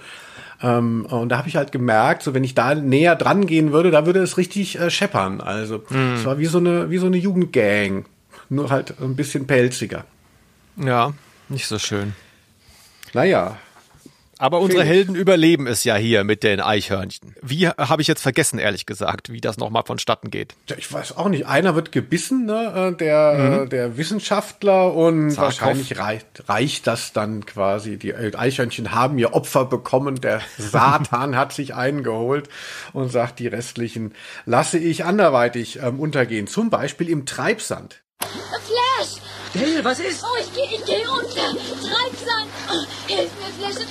Ähm, und da habe ich halt gemerkt, so wenn ich da näher dran gehen würde, da würde es richtig äh, scheppern. Also mhm. es war wie so eine wie so eine Jugendgang, nur halt ein bisschen pelziger. Ja, nicht so schön. Naja, aber unsere Helden überleben es ja hier mit den Eichhörnchen. Wie habe ich jetzt vergessen, ehrlich gesagt, wie das nochmal vonstatten geht? Ja, ich weiß auch nicht. Einer wird gebissen, ne? Äh, der, mhm. der Wissenschaftler und Zarkov. wahrscheinlich reicht, reicht das dann quasi. Die Eichhörnchen haben ihr Opfer bekommen. Der Satan hat sich eingeholt und sagt, die restlichen lasse ich anderweitig ähm, untergehen. Zum Beispiel im Treibsand. Flash! Dale, was ist? Oh, ich gehe ich geh unter. Treibsand. Hilf mir, Flash.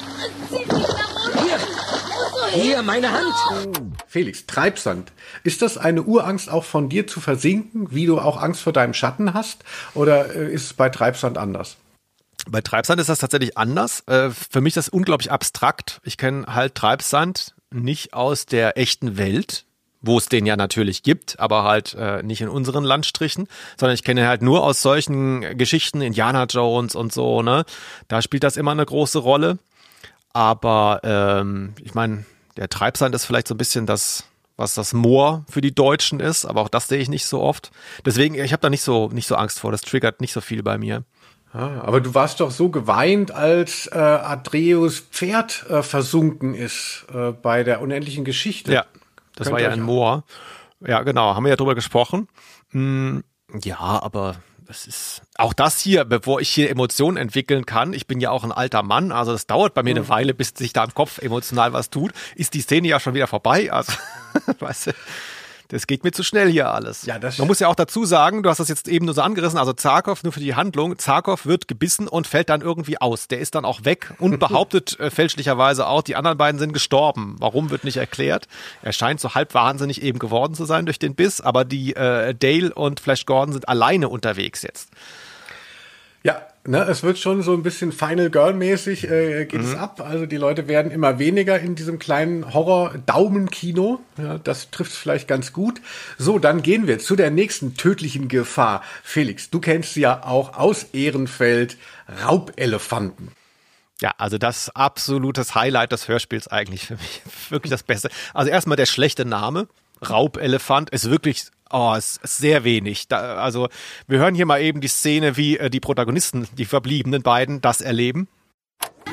Zieh mich nach unten. Hier. So Hier, meine Hand. Felix, Treibsand. Ist das eine Urangst auch von dir zu versinken, wie du auch Angst vor deinem Schatten hast? Oder äh, ist es bei Treibsand anders? Bei Treibsand ist das tatsächlich anders. Äh, für mich ist das unglaublich abstrakt. Ich kenne halt Treibsand nicht aus der echten Welt wo es den ja natürlich gibt, aber halt äh, nicht in unseren Landstrichen, sondern ich kenne halt nur aus solchen Geschichten, Indiana Jones und so, ne? Da spielt das immer eine große Rolle. Aber ähm, ich meine, der Treibsand ist vielleicht so ein bisschen das, was das Moor für die Deutschen ist, aber auch das sehe ich nicht so oft. Deswegen, ich habe da nicht so, nicht so Angst vor, das triggert nicht so viel bei mir. Ah, aber du warst doch so geweint, als äh, Adreus Pferd äh, versunken ist äh, bei der unendlichen Geschichte. Ja, das war ja ein Moor. Ja, genau, haben wir ja drüber gesprochen. Hm, ja, aber das ist auch das hier, bevor ich hier Emotionen entwickeln kann. Ich bin ja auch ein alter Mann, also das dauert bei mir eine Weile, bis sich da im Kopf emotional was tut. Ist die Szene ja schon wieder vorbei, also weißt du. Das geht mir zu schnell hier alles. Ja, das Man muss ja auch dazu sagen, du hast das jetzt eben nur so angerissen, also Zarkov nur für die Handlung. Zarkov wird gebissen und fällt dann irgendwie aus. Der ist dann auch weg und behauptet äh, fälschlicherweise auch, die anderen beiden sind gestorben. Warum wird nicht erklärt. Er scheint so halb wahnsinnig eben geworden zu sein durch den Biss, aber die äh, Dale und Flash Gordon sind alleine unterwegs jetzt. Ja, ne, es wird schon so ein bisschen Final Girl-mäßig äh, geht es ab. Also die Leute werden immer weniger in diesem kleinen Horror-Daumenkino. Ja, das trifft vielleicht ganz gut. So, dann gehen wir zu der nächsten tödlichen Gefahr. Felix, du kennst sie ja auch aus Ehrenfeld, Raubelefanten. Ja, also das absolutes Highlight des Hörspiels eigentlich für mich. Wirklich das Beste. Also erstmal der schlechte Name. Raubelefant ist wirklich Oh, es ist sehr wenig. Da, also wir hören hier mal eben die Szene, wie äh, die Protagonisten, die verbliebenen beiden, das erleben.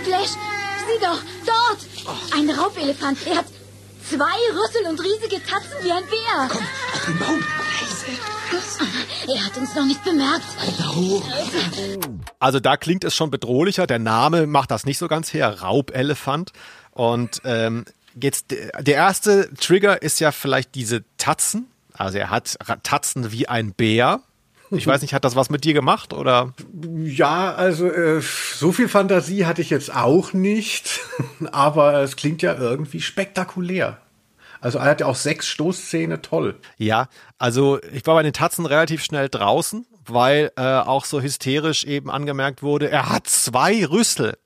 Flash, sieh doch, dort! Ein Raubelefant. Er hat zwei Rüssel und riesige Tatzen wie ein Bär. Komm, auf den Baum. Er hat uns noch nicht bemerkt. Weiter hoch. Also da klingt es schon bedrohlicher. Der Name macht das nicht so ganz her. Raubelefant. Und ähm, jetzt der erste Trigger ist ja vielleicht diese Tatzen. Also er hat Tatzen wie ein Bär. Ich weiß nicht, hat das was mit dir gemacht oder? Ja, also äh, so viel Fantasie hatte ich jetzt auch nicht, aber es klingt ja irgendwie spektakulär. Also er hat ja auch sechs Stoßzähne, toll. Ja, also ich war bei den Tatzen relativ schnell draußen, weil äh, auch so hysterisch eben angemerkt wurde, er hat zwei Rüssel.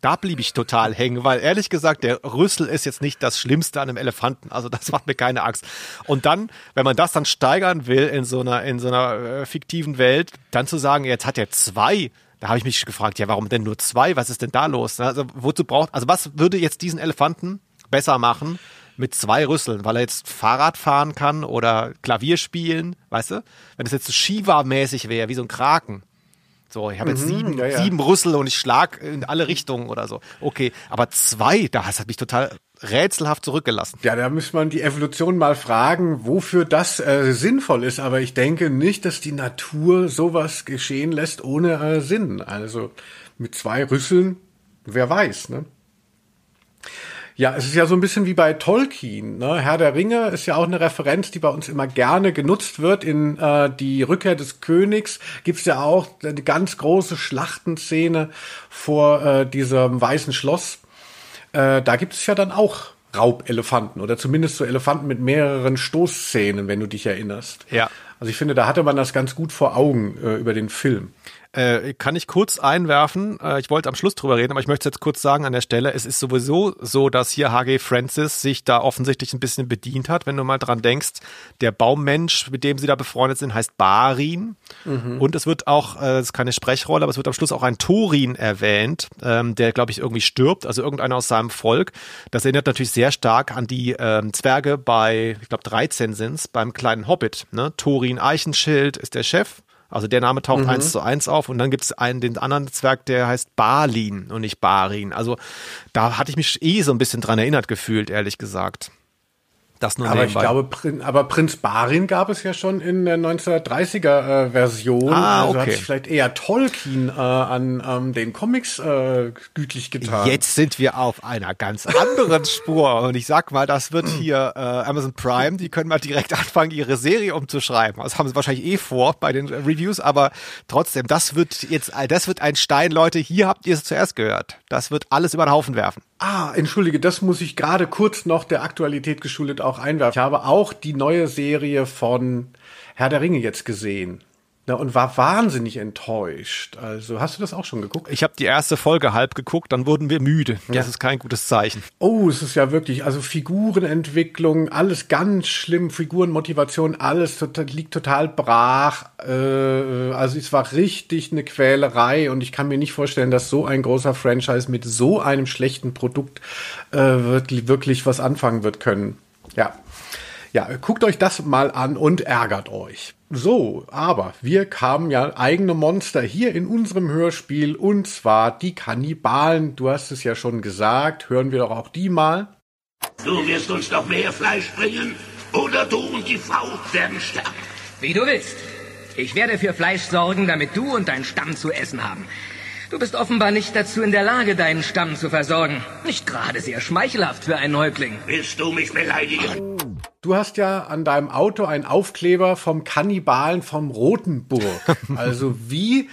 Da blieb ich total hängen, weil ehrlich gesagt, der Rüssel ist jetzt nicht das Schlimmste an einem Elefanten. Also das macht mir keine Angst. Und dann, wenn man das dann steigern will in so einer, in so einer äh, fiktiven Welt, dann zu sagen, jetzt hat er zwei, da habe ich mich gefragt, ja, warum denn nur zwei? Was ist denn da los? Also wozu braucht, also was würde jetzt diesen Elefanten besser machen mit zwei Rüsseln, weil er jetzt Fahrrad fahren kann oder Klavier spielen, weißt du? Wenn es jetzt so Shiva-mäßig wäre, wie so ein Kraken. So, ich habe jetzt sieben, ja, ja. sieben Rüssel und ich schlag in alle Richtungen oder so. Okay, aber zwei, das hat mich total rätselhaft zurückgelassen. Ja, da muss man die Evolution mal fragen, wofür das äh, sinnvoll ist. Aber ich denke nicht, dass die Natur sowas geschehen lässt ohne äh, Sinn. Also mit zwei Rüsseln, wer weiß, ne? Ja, es ist ja so ein bisschen wie bei Tolkien. Ne? Herr der Ringe ist ja auch eine Referenz, die bei uns immer gerne genutzt wird. In äh, die Rückkehr des Königs gibt's ja auch eine ganz große Schlachtenszene vor äh, diesem weißen Schloss. Äh, da gibt es ja dann auch Raubelefanten oder zumindest so Elefanten mit mehreren Stoßszenen, wenn du dich erinnerst. Ja. Also ich finde, da hatte man das ganz gut vor Augen äh, über den Film. Äh, kann ich kurz einwerfen? Äh, ich wollte am Schluss drüber reden, aber ich möchte jetzt kurz sagen an der Stelle, es ist sowieso so, dass hier HG Francis sich da offensichtlich ein bisschen bedient hat, wenn du mal dran denkst. Der Baummensch, mit dem sie da befreundet sind, heißt Barin. Und es wird auch, äh, das ist keine Sprechrolle, aber es wird am Schluss auch ein Thorin erwähnt, ähm, der, glaube ich, irgendwie stirbt, also irgendeiner aus seinem Volk. Das erinnert natürlich sehr stark an die ähm, Zwerge bei, ich glaube, 13 sind's, beim kleinen Hobbit. Ne? Thorin Eichenschild ist der Chef. Also der Name taucht eins zu eins auf und dann gibt es einen, den anderen Zwerg, der heißt Balin und nicht Barin. Also da hatte ich mich eh so ein bisschen dran erinnert gefühlt, ehrlich gesagt. Das nur Aber ich nebenbei. glaube, Prin aber Prinz Barin gab es ja schon in der 1930er äh, Version. Ah, Also hat okay. sich vielleicht eher Tolkien äh, an ähm, den Comics äh, gütlich getan. Jetzt sind wir auf einer ganz anderen Spur. Und ich sag mal, das wird hier äh, Amazon Prime, die können mal direkt anfangen, ihre Serie umzuschreiben. Das haben sie wahrscheinlich eh vor bei den Reviews, aber trotzdem, das wird jetzt, das wird ein Stein, Leute, hier habt ihr es zuerst gehört. Das wird alles über den Haufen werfen. Ah, entschuldige, das muss ich gerade kurz noch der Aktualität geschuldet auch einwerfen. Ich habe auch die neue Serie von Herr der Ringe jetzt gesehen. Na, und war wahnsinnig enttäuscht. Also, hast du das auch schon geguckt? Ich habe die erste Folge halb geguckt, dann wurden wir müde. Das Ja. ist kein gutes Zeichen. Oh, es ist ja wirklich, also Figurenentwicklung, alles ganz schlimm, Figurenmotivation, alles total, liegt total brach. Äh, also es war richtig eine Quälerei und ich kann mir nicht vorstellen, dass so ein großer Franchise mit so einem schlechten Produkt äh, wirklich, wirklich was anfangen wird können. Ja. Ja, guckt euch das mal an und ärgert euch. So, aber wir kamen ja eigene Monster hier in unserem Hörspiel und zwar die Kannibalen. Du hast es ja schon gesagt, hören wir doch auch die mal. Du wirst uns noch mehr Fleisch bringen, oder du und die Frau werden sterben. Wie du willst. Ich werde für Fleisch sorgen, damit du und dein Stamm zu essen haben. Du bist offenbar nicht dazu in der Lage, deinen Stamm zu versorgen. Nicht gerade sehr schmeichelhaft für einen Häuptling. Willst du mich beleidigen? Du hast ja an deinem Auto einen Aufkleber vom Kannibalen vom Rotenburg. Also wie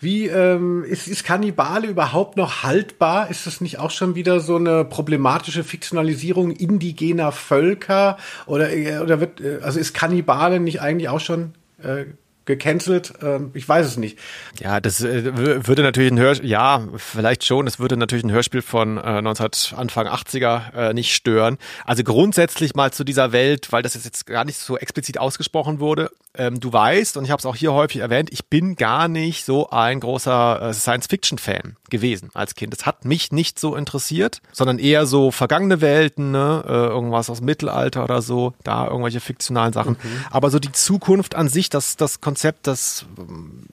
wie ähm, ist, ist Kannibale überhaupt noch haltbar? Ist das nicht auch schon wieder so eine problematische Fiktionalisierung indigener Völker? Oder, äh, oder wird, äh, also ist Kannibale nicht eigentlich auch schon äh, gecancelt. Ähm, ich weiß es nicht. Ja, das äh, würde natürlich ein Hörspiel, ja, vielleicht schon, es würde natürlich ein Hörspiel von äh, 19 Anfang 80er äh, nicht stören. Also grundsätzlich mal zu dieser Welt, weil das jetzt gar nicht so explizit ausgesprochen wurde. Ähm, du weißt, und ich habe es auch hier häufig erwähnt, ich bin gar nicht so ein großer äh, Science-Fiction-Fan gewesen als Kind. Es hat mich nicht so interessiert, sondern eher so vergangene Welten, ne? äh, irgendwas aus dem Mittelalter oder so, da irgendwelche fiktionalen Sachen. Mhm. Aber so die Zukunft an sich, das, das Konzept, das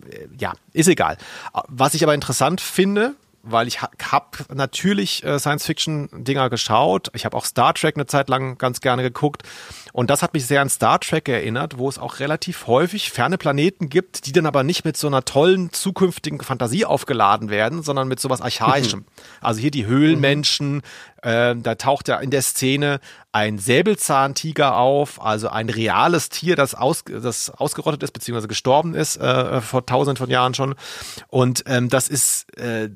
äh, ja, ist egal. Was ich aber interessant finde, weil ich habe natürlich äh, Science-Fiction-Dinger geschaut. Ich habe auch Star Trek eine Zeit lang ganz gerne geguckt. Und das hat mich sehr an Star Trek erinnert, wo es auch relativ häufig ferne Planeten gibt, die dann aber nicht mit so einer tollen zukünftigen Fantasie aufgeladen werden, sondern mit sowas Archaischem. Mhm. Also hier die Höhlenmenschen, äh, da taucht ja in der Szene ein Säbelzahntiger auf, also ein reales Tier, das, aus, das ausgerottet ist, beziehungsweise gestorben ist äh, vor tausend von Jahren schon. Und ähm, das ist äh,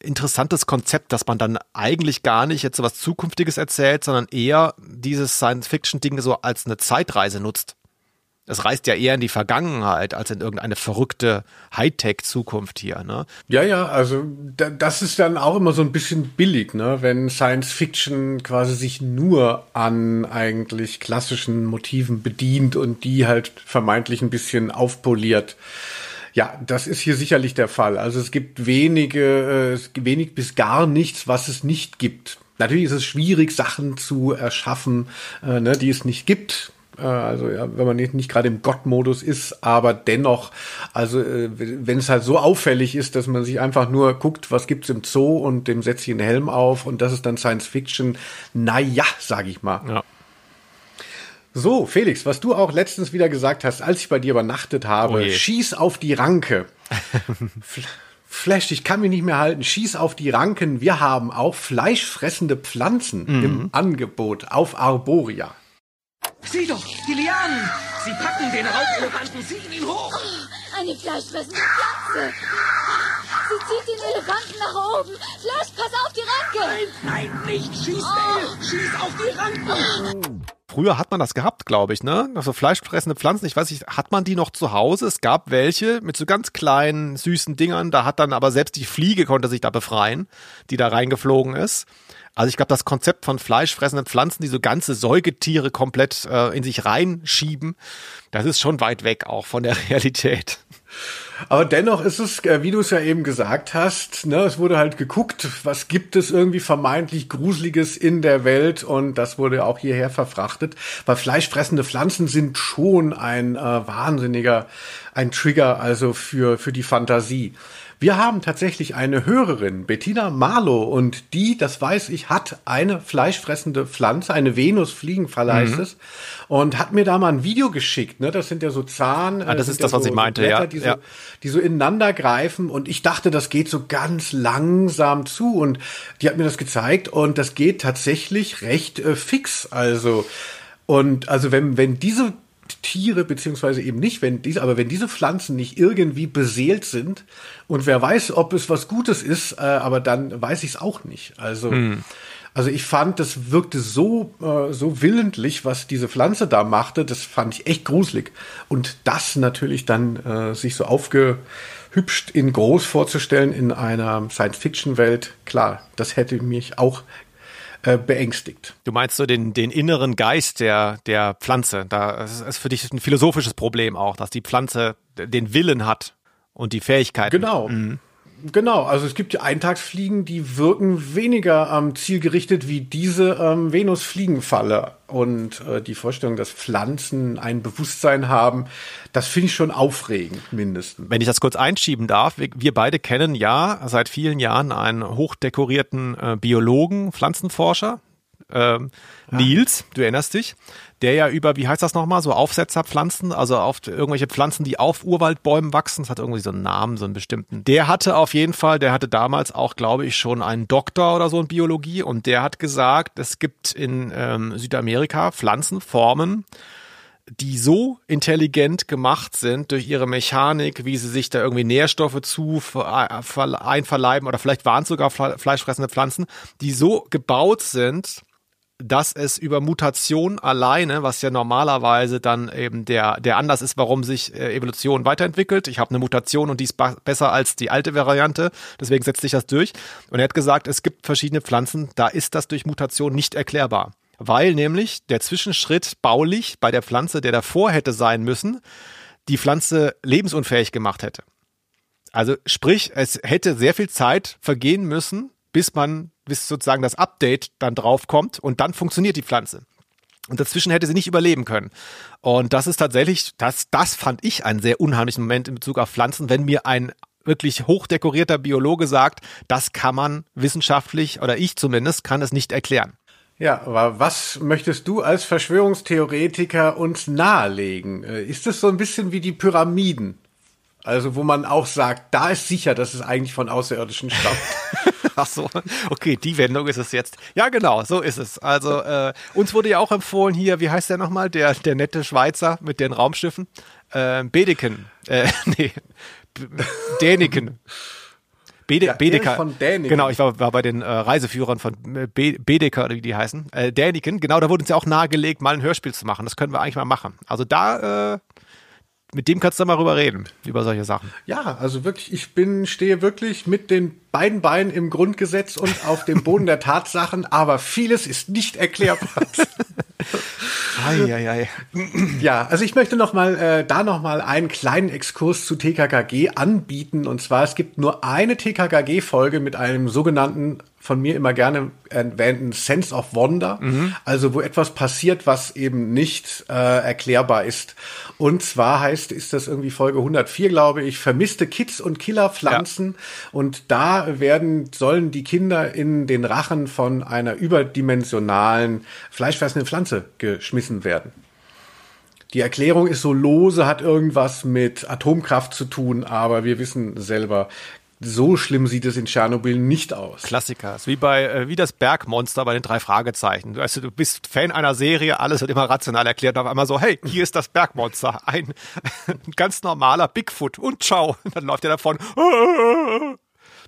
interessantes Konzept, dass man dann eigentlich gar nicht jetzt so was Zukünftiges erzählt, sondern eher dieses Science-Fiction-Ding so als eine Zeitreise nutzt. Es reist ja eher in die Vergangenheit als in irgendeine verrückte Hightech-Zukunft hier. Ne? Ja, ja, also da, das ist dann auch immer so ein bisschen billig, ne? wenn Science Fiction quasi sich nur an eigentlich klassischen Motiven bedient und die halt vermeintlich ein bisschen aufpoliert. Ja, das ist hier sicherlich der Fall. Also es gibt wenige, äh, wenig bis gar nichts, was es nicht gibt. Natürlich ist es schwierig, Sachen zu erschaffen, äh, ne, die es nicht gibt. Äh, also ja, wenn man nicht, nicht gerade im Gott-Modus ist, aber dennoch, also äh, wenn es halt so auffällig ist, dass man sich einfach nur guckt, was gibt's im Zoo und dem setzt sich einen Helm auf und das ist dann Science Fiction, naja, sag ich mal. Ja. So, Felix, was du auch letztens wieder gesagt hast, als ich bei dir übernachtet habe, oh schieß auf die Ranke. Flash, ich kann mich nicht mehr halten. Schieß auf die Ranken. Wir haben auch fleischfressende Pflanzen mhm. im Angebot auf Arboria. Sieh doch, die Lianen! Sie packen den Raubelefanten, ziehen ihn hoch! Eine fleischfressende Pflanze! Sie zieht den Elefanten nach oben! Flash, pass auf die Ranke! Nein, nein, nicht! Schieß, oh. Schieß auf die Ranken! Früher hat man das gehabt, glaube ich, ne? Also fleischfressende Pflanzen, ich weiß nicht, hat man die noch zu Hause? Es gab welche mit so ganz kleinen, süßen Dingern, da hat dann aber selbst die Fliege konnte sich da befreien, die da reingeflogen ist. Also ich glaube, das Konzept von fleischfressenden Pflanzen, die so ganze Säugetiere komplett äh, in sich reinschieben, das ist schon weit weg auch von der Realität. Aber dennoch ist es, äh, wie du es ja eben gesagt hast, ne, es wurde halt geguckt, was gibt es irgendwie vermeintlich Gruseliges in der Welt und das wurde auch hierher verfrachtet. Weil fleischfressende Pflanzen sind schon ein äh, wahnsinniger, ein Trigger also für, für die Fantasie. Wir haben tatsächlich eine Hörerin, Bettina Marlow, und die, das weiß ich, hat eine fleischfressende Pflanze, eine Venusfliegenfalle heißt mhm. es, und hat mir da mal ein Video geschickt. Ne? Das sind ja so Zahn. Ah, das ist das, was so, ich meinte, Blätter, ja. Die so, ja. die so ineinander greifen und ich dachte, das geht so ganz langsam zu und die hat mir das gezeigt und das geht tatsächlich recht äh, fix. Also und also wenn wenn diese Tiere, beziehungsweise eben nicht, wenn diese, aber wenn diese Pflanzen nicht irgendwie beseelt sind und wer weiß, ob es was Gutes ist, äh, aber dann weiß ich es auch nicht. Also, hm. also ich fand, das wirkte so, äh, so willentlich, was diese Pflanze da machte, das fand ich echt gruselig. Und das natürlich dann äh, sich so aufgehübscht in groß vorzustellen in einer Science-Fiction-Welt, klar, das hätte mich auch äh, beängstigt. Du meinst so den, den inneren Geist der, der Pflanze. Da ist, für dich ein philosophisches Problem auch, dass die Pflanze den Willen hat und die Fähigkeit. Genau. Mhm. Genau, also es gibt ja Eintagsfliegen, die wirken weniger ähm, zielgerichtet wie diese ähm, Venusfliegenfalle. Und äh, die Vorstellung, dass Pflanzen ein Bewusstsein haben, das finde ich schon aufregend, mindestens. Wenn ich das kurz einschieben darf, wir, wir beide kennen ja seit vielen Jahren einen hochdekorierten äh, Biologen, Pflanzenforscher, ähm, Nils, du erinnerst dich, der ja über, wie heißt das nochmal, so Aufsetzerpflanzen, also auf irgendwelche Pflanzen, die auf Urwaldbäumen wachsen, das hat irgendwie so einen Namen, so einen bestimmten. Der hatte auf jeden Fall, der hatte damals auch, glaube ich, schon einen Doktor oder so in Biologie und der hat gesagt, es gibt in ähm, Südamerika Pflanzenformen, die so intelligent gemacht sind durch ihre Mechanik, wie sie sich da irgendwie Nährstoffe zu einverleiben oder vielleicht waren es sogar fleischfressende Pflanzen, die so gebaut sind, dass es über Mutation alleine, was ja normalerweise dann eben der, der Anlass ist, warum sich äh, Evolution weiterentwickelt. Ich habe eine Mutation und die ist besser als die alte Variante, deswegen setzt sich das durch. Und er hat gesagt, es gibt verschiedene Pflanzen, da ist das durch Mutation nicht erklärbar. Weil nämlich der Zwischenschritt baulich bei der Pflanze, der davor hätte sein müssen, die Pflanze lebensunfähig gemacht hätte. Also sprich, es hätte sehr viel Zeit vergehen müssen, bis man, bis sozusagen das Update dann draufkommt und dann funktioniert die Pflanze. Und dazwischen hätte sie nicht überleben können. Und das ist tatsächlich, das, das fand ich einen sehr unheimlichen Moment in Bezug auf Pflanzen, wenn mir ein wirklich hochdekorierter Biologe sagt, das kann man wissenschaftlich oder ich zumindest kann es nicht erklären. Ja, aber was möchtest du als Verschwörungstheoretiker uns nahelegen? Äh, ist es so ein bisschen wie die Pyramiden? Also wo man auch sagt, da ist sicher, dass es eigentlich von Außerirdischen stammt. Ach so, okay, die Wendung ist es jetzt. Ja, genau, so ist es. Also äh, uns wurde ja auch empfohlen hier, wie heißt der nochmal, der der nette Schweizer mit den Raumschiffen, äh, Bedeken, äh, nee, Däniken. Bede, ja, Bedeker. Von Däniken. Genau, ich war, war bei den äh, Reiseführern von äh, Be Bedeker, oder wie die heißen. Äh, Däniken, genau, da wurde uns ja auch nahegelegt, mal ein Hörspiel zu machen. Das können wir eigentlich mal machen. Also da äh, mit dem kannst du mal rüber reden, über solche Sachen. Ja, also wirklich, ich bin, stehe wirklich mit den beiden Beinen im Grundgesetz und auf dem Boden der Tatsachen, aber vieles ist nicht erklärbar. ei, ei, ei. Ja, also ich möchte noch mal äh, da noch mal einen kleinen Exkurs zu TKKG anbieten und zwar es gibt nur eine TKKG Folge mit einem sogenannten von mir immer gerne erwähnten Sense of Wonder, mhm. also wo etwas passiert, was eben nicht äh, erklärbar ist. Und zwar heißt, ist das irgendwie Folge 104, glaube ich, vermisste Kids und Killerpflanzen. Ja. Und da werden, sollen die Kinder in den Rachen von einer überdimensionalen, fleischfressenden Pflanze geschmissen werden. Die Erklärung ist so lose, hat irgendwas mit Atomkraft zu tun, aber wir wissen selber, so schlimm sieht es in Tschernobyl nicht aus. Klassiker. Ist wie bei äh, wie das Bergmonster bei den drei Fragezeichen. Du, weißt, du bist Fan einer Serie, alles wird immer rational erklärt. Auf einmal so, hey, hier ist das Bergmonster, ein, ein ganz normaler Bigfoot und ciao. Und dann läuft er davon.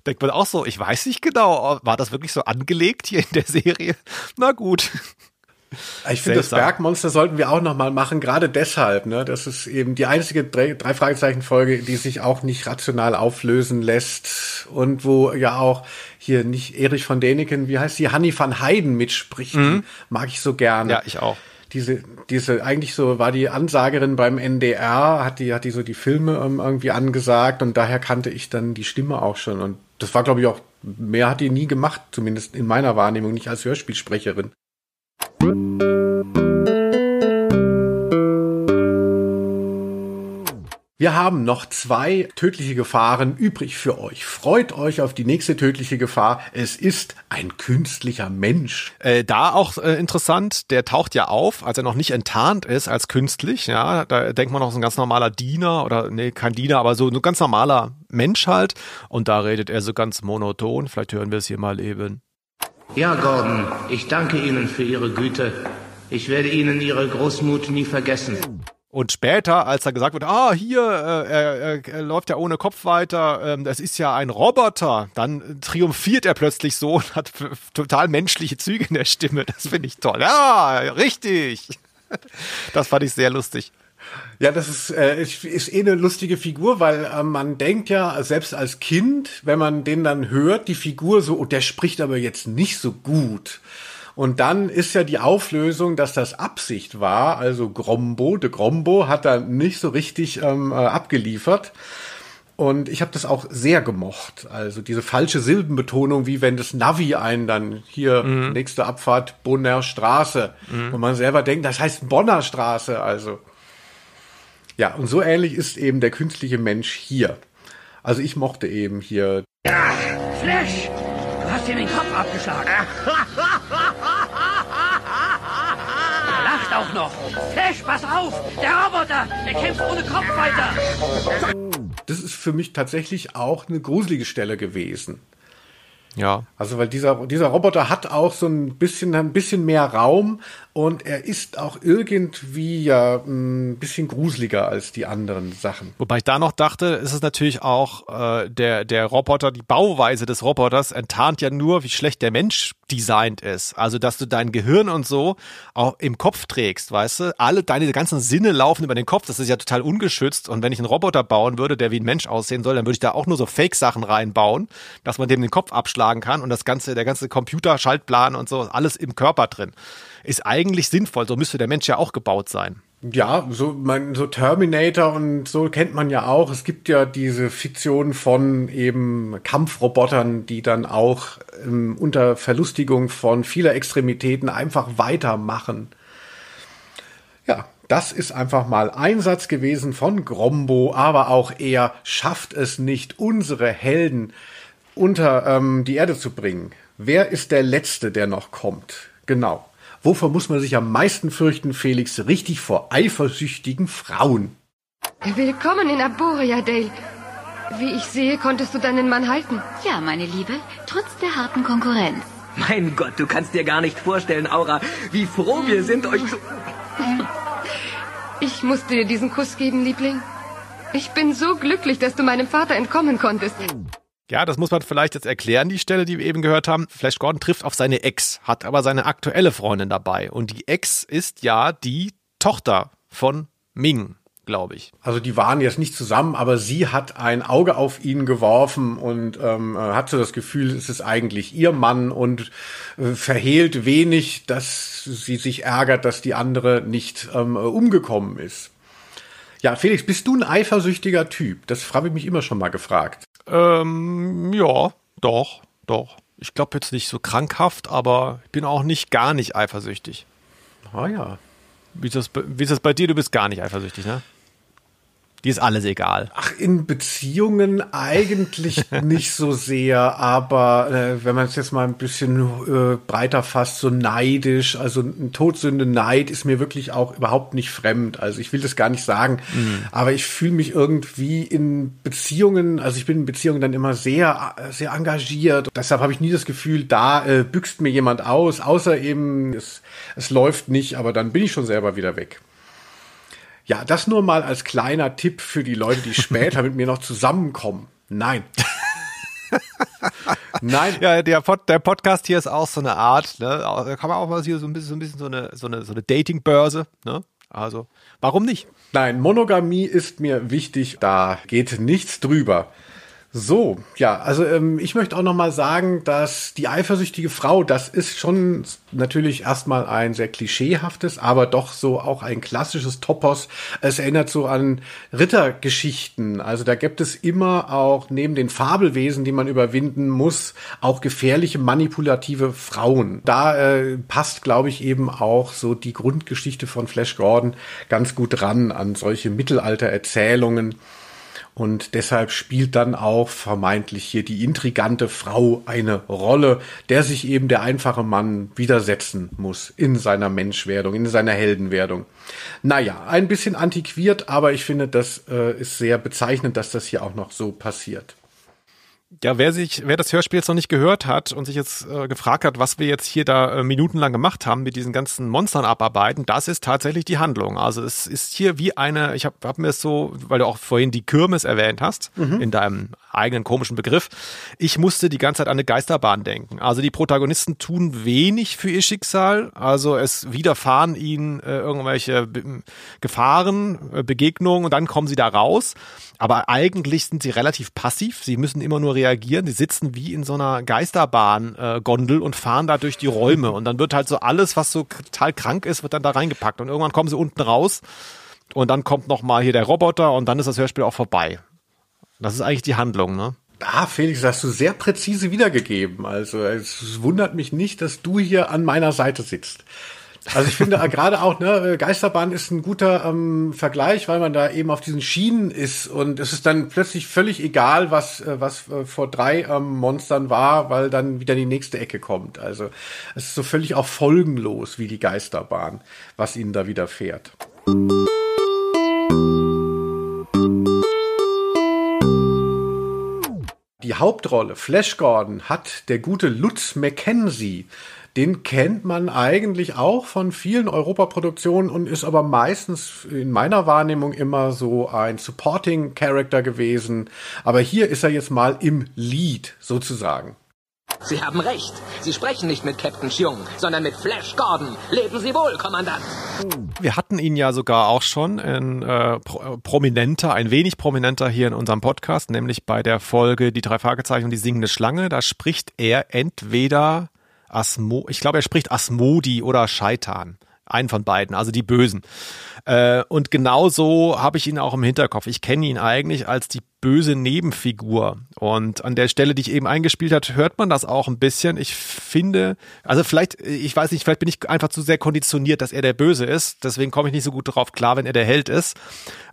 Denkt man auch so, ich weiß nicht genau, war das wirklich so angelegt hier in der Serie? Na gut. Ich finde, das Bergmonster sollten wir auch nochmal machen, gerade deshalb. Ne? Das ist eben die einzige drei, drei Fragezeichen-Folge, die sich auch nicht rational auflösen lässt und wo ja auch hier nicht Erich von Däniken, wie heißt die, Hanni van Heiden mitspricht. Mhm. Mag ich so gerne. Ja, ich auch. Diese, diese, eigentlich so war die Ansagerin beim NDR, hat die, hat die so die Filme ähm, irgendwie angesagt und daher kannte ich dann die Stimme auch schon und das war, glaube ich, auch, mehr hat die nie gemacht, zumindest in meiner Wahrnehmung, nicht als Hörspielsprecherin. Wir haben noch zwei tödliche Gefahren übrig für euch. Freut euch auf die nächste tödliche Gefahr. Es ist ein künstlicher Mensch. Äh, da auch äh, interessant, der taucht ja auf, als er noch nicht enttarnt ist als künstlich. Ja, da denkt man noch so ein ganz normaler Diener oder nee, kein Diener, aber so ein ganz normaler Mensch halt. Und da redet er so ganz monoton. Vielleicht hören wir es hier mal eben. Ja, Gordon, ich danke Ihnen für Ihre Güte. Ich werde Ihnen Ihre Großmut nie vergessen. Und später, als er gesagt wird, ah, hier, äh, er, er, läuft ja ohne Kopf weiter, ähm, das ist ja ein Roboter, dann triumphiert er plötzlich so und hat total menschliche Züge in der Stimme. Das finde ich toll. Ja, richtig. Das fand ich sehr lustig. Ja, das ist, äh, ist, ist eh eine lustige Figur, weil äh, man denkt ja, selbst als Kind, wenn man den dann hört, die Figur so, oh, der spricht aber jetzt nicht so gut. Und dann ist ja die Auflösung, dass das Absicht war. Also Grombo, de Grombo hat da nicht so richtig ähm, äh, abgeliefert. Und ich habe das auch sehr gemocht. Also diese falsche Silbenbetonung, wie wenn das Navi einen dann hier mhm. nächste Abfahrt Bonner Straße, mhm. und man selber denkt, das heißt Bonner Straße. Also ja, und so ähnlich ist eben der künstliche Mensch hier. Also ich mochte eben hier. Ja, Flash, du hast dir den Kopf abgeschlagen. auch noch. Flash, pass auf! Der Roboter, der kämpft ohne Kopf weiter. Das ist für mich tatsächlich auch eine gruselige Stelle gewesen. Ja. Also weil dieser, dieser Roboter hat auch so ein bisschen, ein bisschen mehr Raum und er ist auch irgendwie ja ein bisschen gruseliger als die anderen Sachen. Wobei ich da noch dachte, ist es natürlich auch äh, der, der Roboter, die Bauweise des Roboters enttarnt ja nur, wie schlecht der Mensch designt ist. Also, dass du dein Gehirn und so auch im Kopf trägst, weißt du? Alle deine ganzen Sinne laufen über den Kopf. Das ist ja total ungeschützt. Und wenn ich einen Roboter bauen würde, der wie ein Mensch aussehen soll, dann würde ich da auch nur so Fake-Sachen reinbauen, dass man dem den Kopf abschlagen kann und das ganze, der ganze Computer-Schaltplan und so, alles im Körper drin. Ist eigentlich sinnvoll. So müsste der Mensch ja auch gebaut sein. Ja, so, man, so Terminator und so kennt man ja auch. Es gibt ja diese Fiktion von eben Kampfrobotern, die dann auch ähm, unter Verlustigung von vieler Extremitäten einfach weitermachen. Ja, das ist einfach mal Einsatz gewesen von Grombo, aber auch er schafft es nicht, unsere Helden unter ähm, die Erde zu bringen. Wer ist der Letzte, der noch kommt? Genau. Wovor muss man sich am meisten fürchten, Felix? Richtig vor eifersüchtigen Frauen. Willkommen in Aboria, Dale. Wie ich sehe, konntest du deinen Mann halten. Ja, meine Liebe, trotz der harten Konkurrenz. Mein Gott, du kannst dir gar nicht vorstellen, Aura, wie froh wir sind, euch zu... Ich musste dir diesen Kuss geben, Liebling. Ich bin so glücklich, dass du meinem Vater entkommen konntest. Ja, das muss man vielleicht jetzt erklären, die Stelle, die wir eben gehört haben. Flash Gordon trifft auf seine Ex, hat aber seine aktuelle Freundin dabei. Und die Ex ist ja die Tochter von Ming, glaube ich. Also die waren jetzt nicht zusammen, aber sie hat ein Auge auf ihn geworfen und ähm, hat so das Gefühl, es ist eigentlich ihr Mann und äh, verhehlt wenig, dass sie sich ärgert, dass die andere nicht ähm, umgekommen ist. Ja, Felix, bist du ein eifersüchtiger Typ? Das habe ich mich immer schon mal gefragt. Ähm, ja, doch, doch. Ich glaube jetzt nicht so krankhaft, aber ich bin auch nicht gar nicht eifersüchtig. Ah ja. Wie ist das, wie ist das bei dir? Du bist gar nicht eifersüchtig, ne? Die ist alles egal. Ach, in Beziehungen eigentlich nicht so sehr, aber äh, wenn man es jetzt mal ein bisschen äh, breiter fasst, so neidisch, also ein Todsünde Neid ist mir wirklich auch überhaupt nicht fremd. Also ich will das gar nicht sagen, mhm. aber ich fühle mich irgendwie in Beziehungen, also ich bin in Beziehungen dann immer sehr, sehr engagiert. Deshalb habe ich nie das Gefühl, da äh, büxt mir jemand aus, außer eben es, es läuft nicht, aber dann bin ich schon selber wieder weg. Ja, das nur mal als kleiner Tipp für die Leute, die später mit mir noch zusammenkommen. Nein. Nein. Ja, der, Pod, der Podcast hier ist auch so eine Art, ne? Da kann man auch mal hier so ein bisschen so, ein bisschen so eine, so eine, so eine Dating-Börse, ne? Also, warum nicht? Nein, Monogamie ist mir wichtig, da geht nichts drüber. So, ja, also ähm, ich möchte auch noch mal sagen, dass die eifersüchtige Frau, das ist schon natürlich erstmal ein sehr klischeehaftes, aber doch so auch ein klassisches Topos. Es erinnert so an Rittergeschichten. Also da gibt es immer auch neben den Fabelwesen, die man überwinden muss, auch gefährliche manipulative Frauen. Da äh, passt, glaube ich, eben auch so die Grundgeschichte von Flash Gordon ganz gut ran an solche Mittelaltererzählungen. Und deshalb spielt dann auch vermeintlich hier die intrigante Frau eine Rolle, der sich eben der einfache Mann widersetzen muss in seiner Menschwerdung, in seiner Heldenwerdung. Naja, ein bisschen antiquiert, aber ich finde, das äh, ist sehr bezeichnend, dass das hier auch noch so passiert. Ja, wer sich, wer das Hörspiel jetzt noch nicht gehört hat und sich jetzt äh, gefragt hat, was wir jetzt hier da äh, minutenlang gemacht haben mit diesen ganzen Monstern abarbeiten, das ist tatsächlich die Handlung. Also es ist hier wie eine, ich habe hab mir es so, weil du auch vorhin die Kirmes erwähnt hast, mhm. in deinem eigenen komischen Begriff, ich musste die ganze Zeit an eine Geisterbahn denken. Also die Protagonisten tun wenig für ihr Schicksal, also es widerfahren ihnen äh, irgendwelche Be Gefahren, äh, Begegnungen und dann kommen sie da raus. Aber eigentlich sind sie relativ passiv. Sie müssen immer nur reagieren. Sie sitzen wie in so einer Geisterbahn-Gondel und fahren da durch die Räume. Und dann wird halt so alles, was so total krank ist, wird dann da reingepackt. Und irgendwann kommen sie unten raus. Und dann kommt noch mal hier der Roboter und dann ist das Hörspiel auch vorbei. Das ist eigentlich die Handlung, ne? Ah, Felix, das hast du sehr präzise wiedergegeben. Also es wundert mich nicht, dass du hier an meiner Seite sitzt. Also ich finde gerade auch, ne, Geisterbahn ist ein guter ähm, Vergleich, weil man da eben auf diesen Schienen ist und es ist dann plötzlich völlig egal, was, äh, was äh, vor drei ähm, Monstern war, weil dann wieder die nächste Ecke kommt. Also es ist so völlig auch folgenlos wie die Geisterbahn, was ihnen da widerfährt. Die Hauptrolle, Flash Gordon, hat der gute Lutz McKenzie. Den kennt man eigentlich auch von vielen Europaproduktionen und ist aber meistens in meiner Wahrnehmung immer so ein Supporting Character gewesen. Aber hier ist er jetzt mal im Lead sozusagen. Sie haben recht. Sie sprechen nicht mit Captain Cheung, sondern mit Flash Gordon. Leben Sie wohl, Kommandant. Wir hatten ihn ja sogar auch schon in äh, pro, prominenter, ein wenig prominenter hier in unserem Podcast, nämlich bei der Folge Die drei Fragezeichen und die singende Schlange. Da spricht er entweder Asmo, ich glaube, er spricht Asmodi oder Scheitan. Einen von beiden, also die Bösen. Äh, und genau so habe ich ihn auch im Hinterkopf. Ich kenne ihn eigentlich als die böse Nebenfigur. Und an der Stelle, die ich eben eingespielt hat, hört man das auch ein bisschen. Ich finde, also vielleicht, ich weiß nicht, vielleicht bin ich einfach zu sehr konditioniert, dass er der Böse ist. Deswegen komme ich nicht so gut drauf klar, wenn er der Held ist.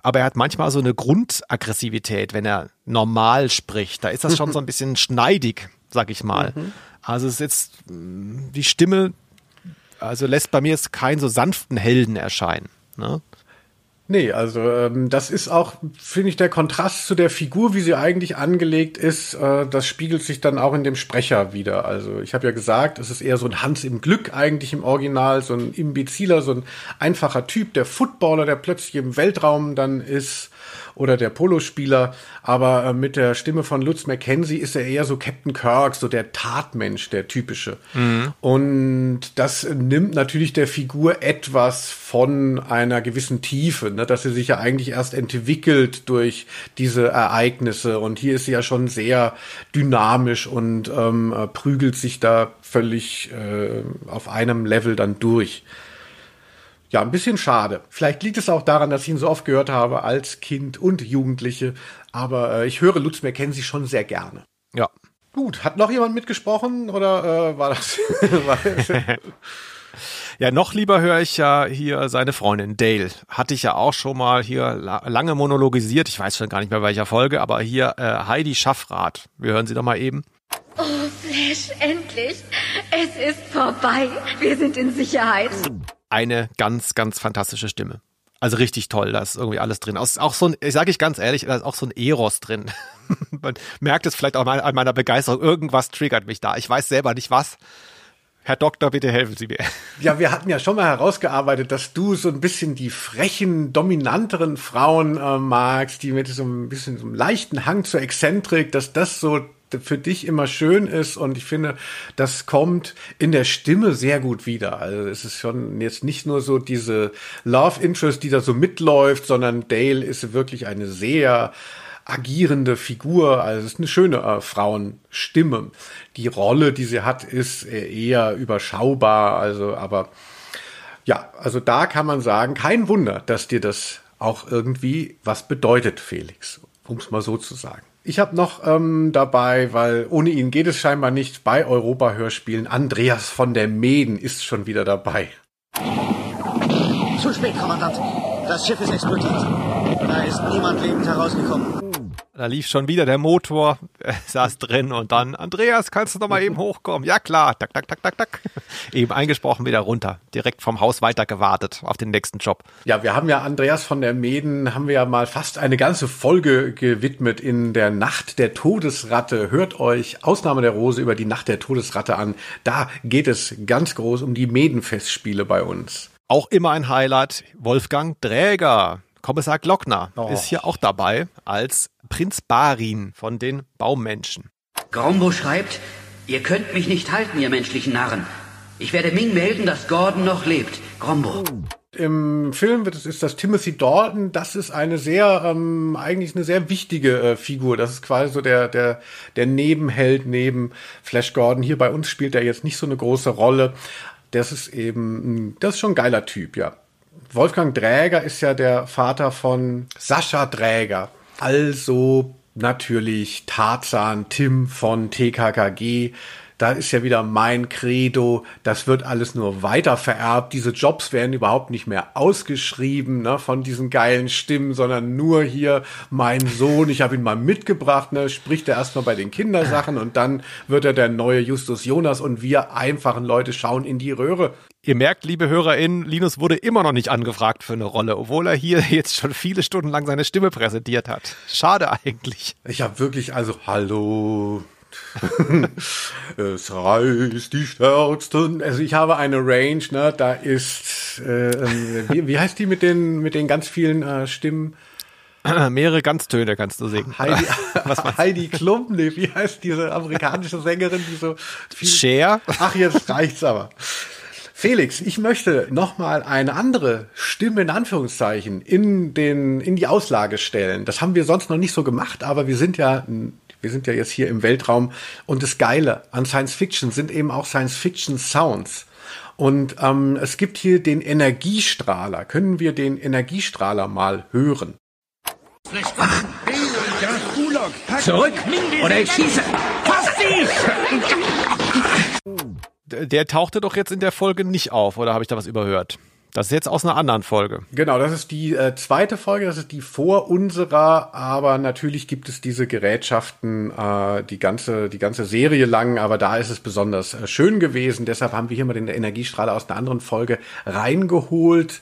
Aber er hat manchmal so eine Grundaggressivität, wenn er normal spricht. Da ist das schon so ein bisschen schneidig, sag ich mal. Mhm. Also es ist jetzt die Stimme, also lässt bei mir jetzt keinen so sanften Helden erscheinen. Ne? Nee, also ähm, das ist auch, finde ich, der Kontrast zu der Figur, wie sie eigentlich angelegt ist, äh, das spiegelt sich dann auch in dem Sprecher wieder. Also ich habe ja gesagt, es ist eher so ein Hans im Glück eigentlich im Original, so ein Imbeziler, so ein einfacher Typ, der Footballer, der plötzlich im Weltraum dann ist oder der Polospieler, aber äh, mit der Stimme von Lutz McKenzie ist er eher so Captain Kirk, so der Tatmensch, der typische. Mhm. Und das nimmt natürlich der Figur etwas von einer gewissen Tiefe, ne, dass sie sich ja eigentlich erst entwickelt durch diese Ereignisse. Und hier ist sie ja schon sehr dynamisch und ähm, äh, prügelt sich da völlig äh, auf einem Level dann durch. Ja, ein bisschen schade. Vielleicht liegt es auch daran, dass ich ihn so oft gehört habe als Kind und Jugendliche. Aber äh, ich höre Lutz McKenzie schon sehr gerne. Ja. Gut, hat noch jemand mitgesprochen oder äh, war das? ja, noch lieber höre ich ja hier seine Freundin Dale. Hatte ich ja auch schon mal hier lange monologisiert. Ich weiß schon gar nicht mehr welcher Folge, aber hier äh, Heidi Schaffrath. Wir hören sie doch mal eben. Oh, Flash, endlich. Es ist vorbei. Wir sind in Sicherheit eine ganz, ganz fantastische Stimme. Also richtig toll, da ist irgendwie alles drin. Auch so ein, ich sage ich ganz ehrlich, da ist auch so ein Eros drin. Man merkt es vielleicht auch mal an meiner Begeisterung. Irgendwas triggert mich da. Ich weiß selber nicht was. Herr Doktor, bitte helfen Sie mir. Ja, wir hatten ja schon mal herausgearbeitet, dass du so ein bisschen die frechen, dominanteren Frauen äh, magst, die mit so ein bisschen so einem leichten Hang zur Exzentrik, dass das so für dich immer schön ist und ich finde, das kommt in der Stimme sehr gut wieder. Also es ist schon jetzt nicht nur so diese Love Interest, die da so mitläuft, sondern Dale ist wirklich eine sehr agierende Figur. Also es ist eine schöne äh, Frauenstimme. Die Rolle, die sie hat, ist eher überschaubar. Also, aber ja, also da kann man sagen, kein Wunder, dass dir das auch irgendwie was bedeutet, Felix, um es mal so zu sagen. Ich habe noch ähm, dabei, weil ohne ihn geht es scheinbar nicht bei Europa-Hörspielen. Andreas von der Meden ist schon wieder dabei. Zu spät, Kommandant. Das Schiff ist explodiert. Da ist niemand lebend herausgekommen. Da lief schon wieder der Motor, er saß drin und dann, Andreas, kannst du noch mal eben hochkommen? Ja klar, tak, tak, tak, tak, tak. Eben eingesprochen, wieder runter. Direkt vom Haus weiter gewartet auf den nächsten Job. Ja, wir haben ja Andreas von der Meden, haben wir ja mal fast eine ganze Folge gewidmet in der Nacht der Todesratte. Hört euch Ausnahme der Rose über die Nacht der Todesratte an. Da geht es ganz groß um die Medenfestspiele bei uns. Auch immer ein Highlight, Wolfgang Dräger. Kommissar Glockner oh. ist hier auch dabei als Prinz Barin von den Baummenschen. Grombo schreibt, ihr könnt mich nicht halten, ihr menschlichen Narren. Ich werde Ming melden, dass Gordon noch lebt. Grombo. Im Film wird es, ist das Timothy Dalton. Das ist eine sehr, ähm, eigentlich eine sehr wichtige äh, Figur. Das ist quasi so der, der, der Nebenheld neben Flash Gordon. Hier bei uns spielt er jetzt nicht so eine große Rolle. Das ist eben, das ist schon ein geiler Typ, ja. Wolfgang Dräger ist ja der Vater von Sascha Dräger. Also natürlich Tarzan Tim von TKKG, da ist ja wieder mein Credo, das wird alles nur weiter vererbt. Diese Jobs werden überhaupt nicht mehr ausgeschrieben ne, von diesen geilen Stimmen, sondern nur hier mein Sohn, ich habe ihn mal mitgebracht, ne, spricht er erstmal bei den Kindersachen und dann wird er der neue Justus Jonas und wir einfachen Leute schauen in die Röhre. Ihr merkt, liebe HörerInnen, Linus wurde immer noch nicht angefragt für eine Rolle, obwohl er hier jetzt schon viele Stunden lang seine Stimme präsentiert hat. Schade eigentlich. Ich habe wirklich, also, hallo. es reißt die Stärksten. Also ich habe eine Range, ne, da ist, äh, ähm, wie, wie heißt die mit den, mit den ganz vielen äh, Stimmen? Mehrere Ganztöne kannst du singen. Heidi, Heidi Klum, nee, wie heißt diese amerikanische Sängerin, die so viel. Cher? Ach, jetzt reicht's aber. Felix, ich möchte nochmal eine andere Stimme in Anführungszeichen in den, in die Auslage stellen. Das haben wir sonst noch nicht so gemacht, aber wir sind ja, wir sind ja jetzt hier im Weltraum und das Geile an Science Fiction sind eben auch Science Fiction Sounds. Und ähm, es gibt hier den Energiestrahler. Können wir den Energiestrahler mal hören? Zurück oder ich schieße. Fass dich! der tauchte doch jetzt in der Folge nicht auf, oder habe ich da was überhört? Das ist jetzt aus einer anderen Folge. Genau, das ist die äh, zweite Folge, das ist die vor unserer, aber natürlich gibt es diese Gerätschaften äh, die ganze die ganze Serie lang, aber da ist es besonders äh, schön gewesen. Deshalb haben wir hier mal den Energiestrahler aus einer anderen Folge reingeholt.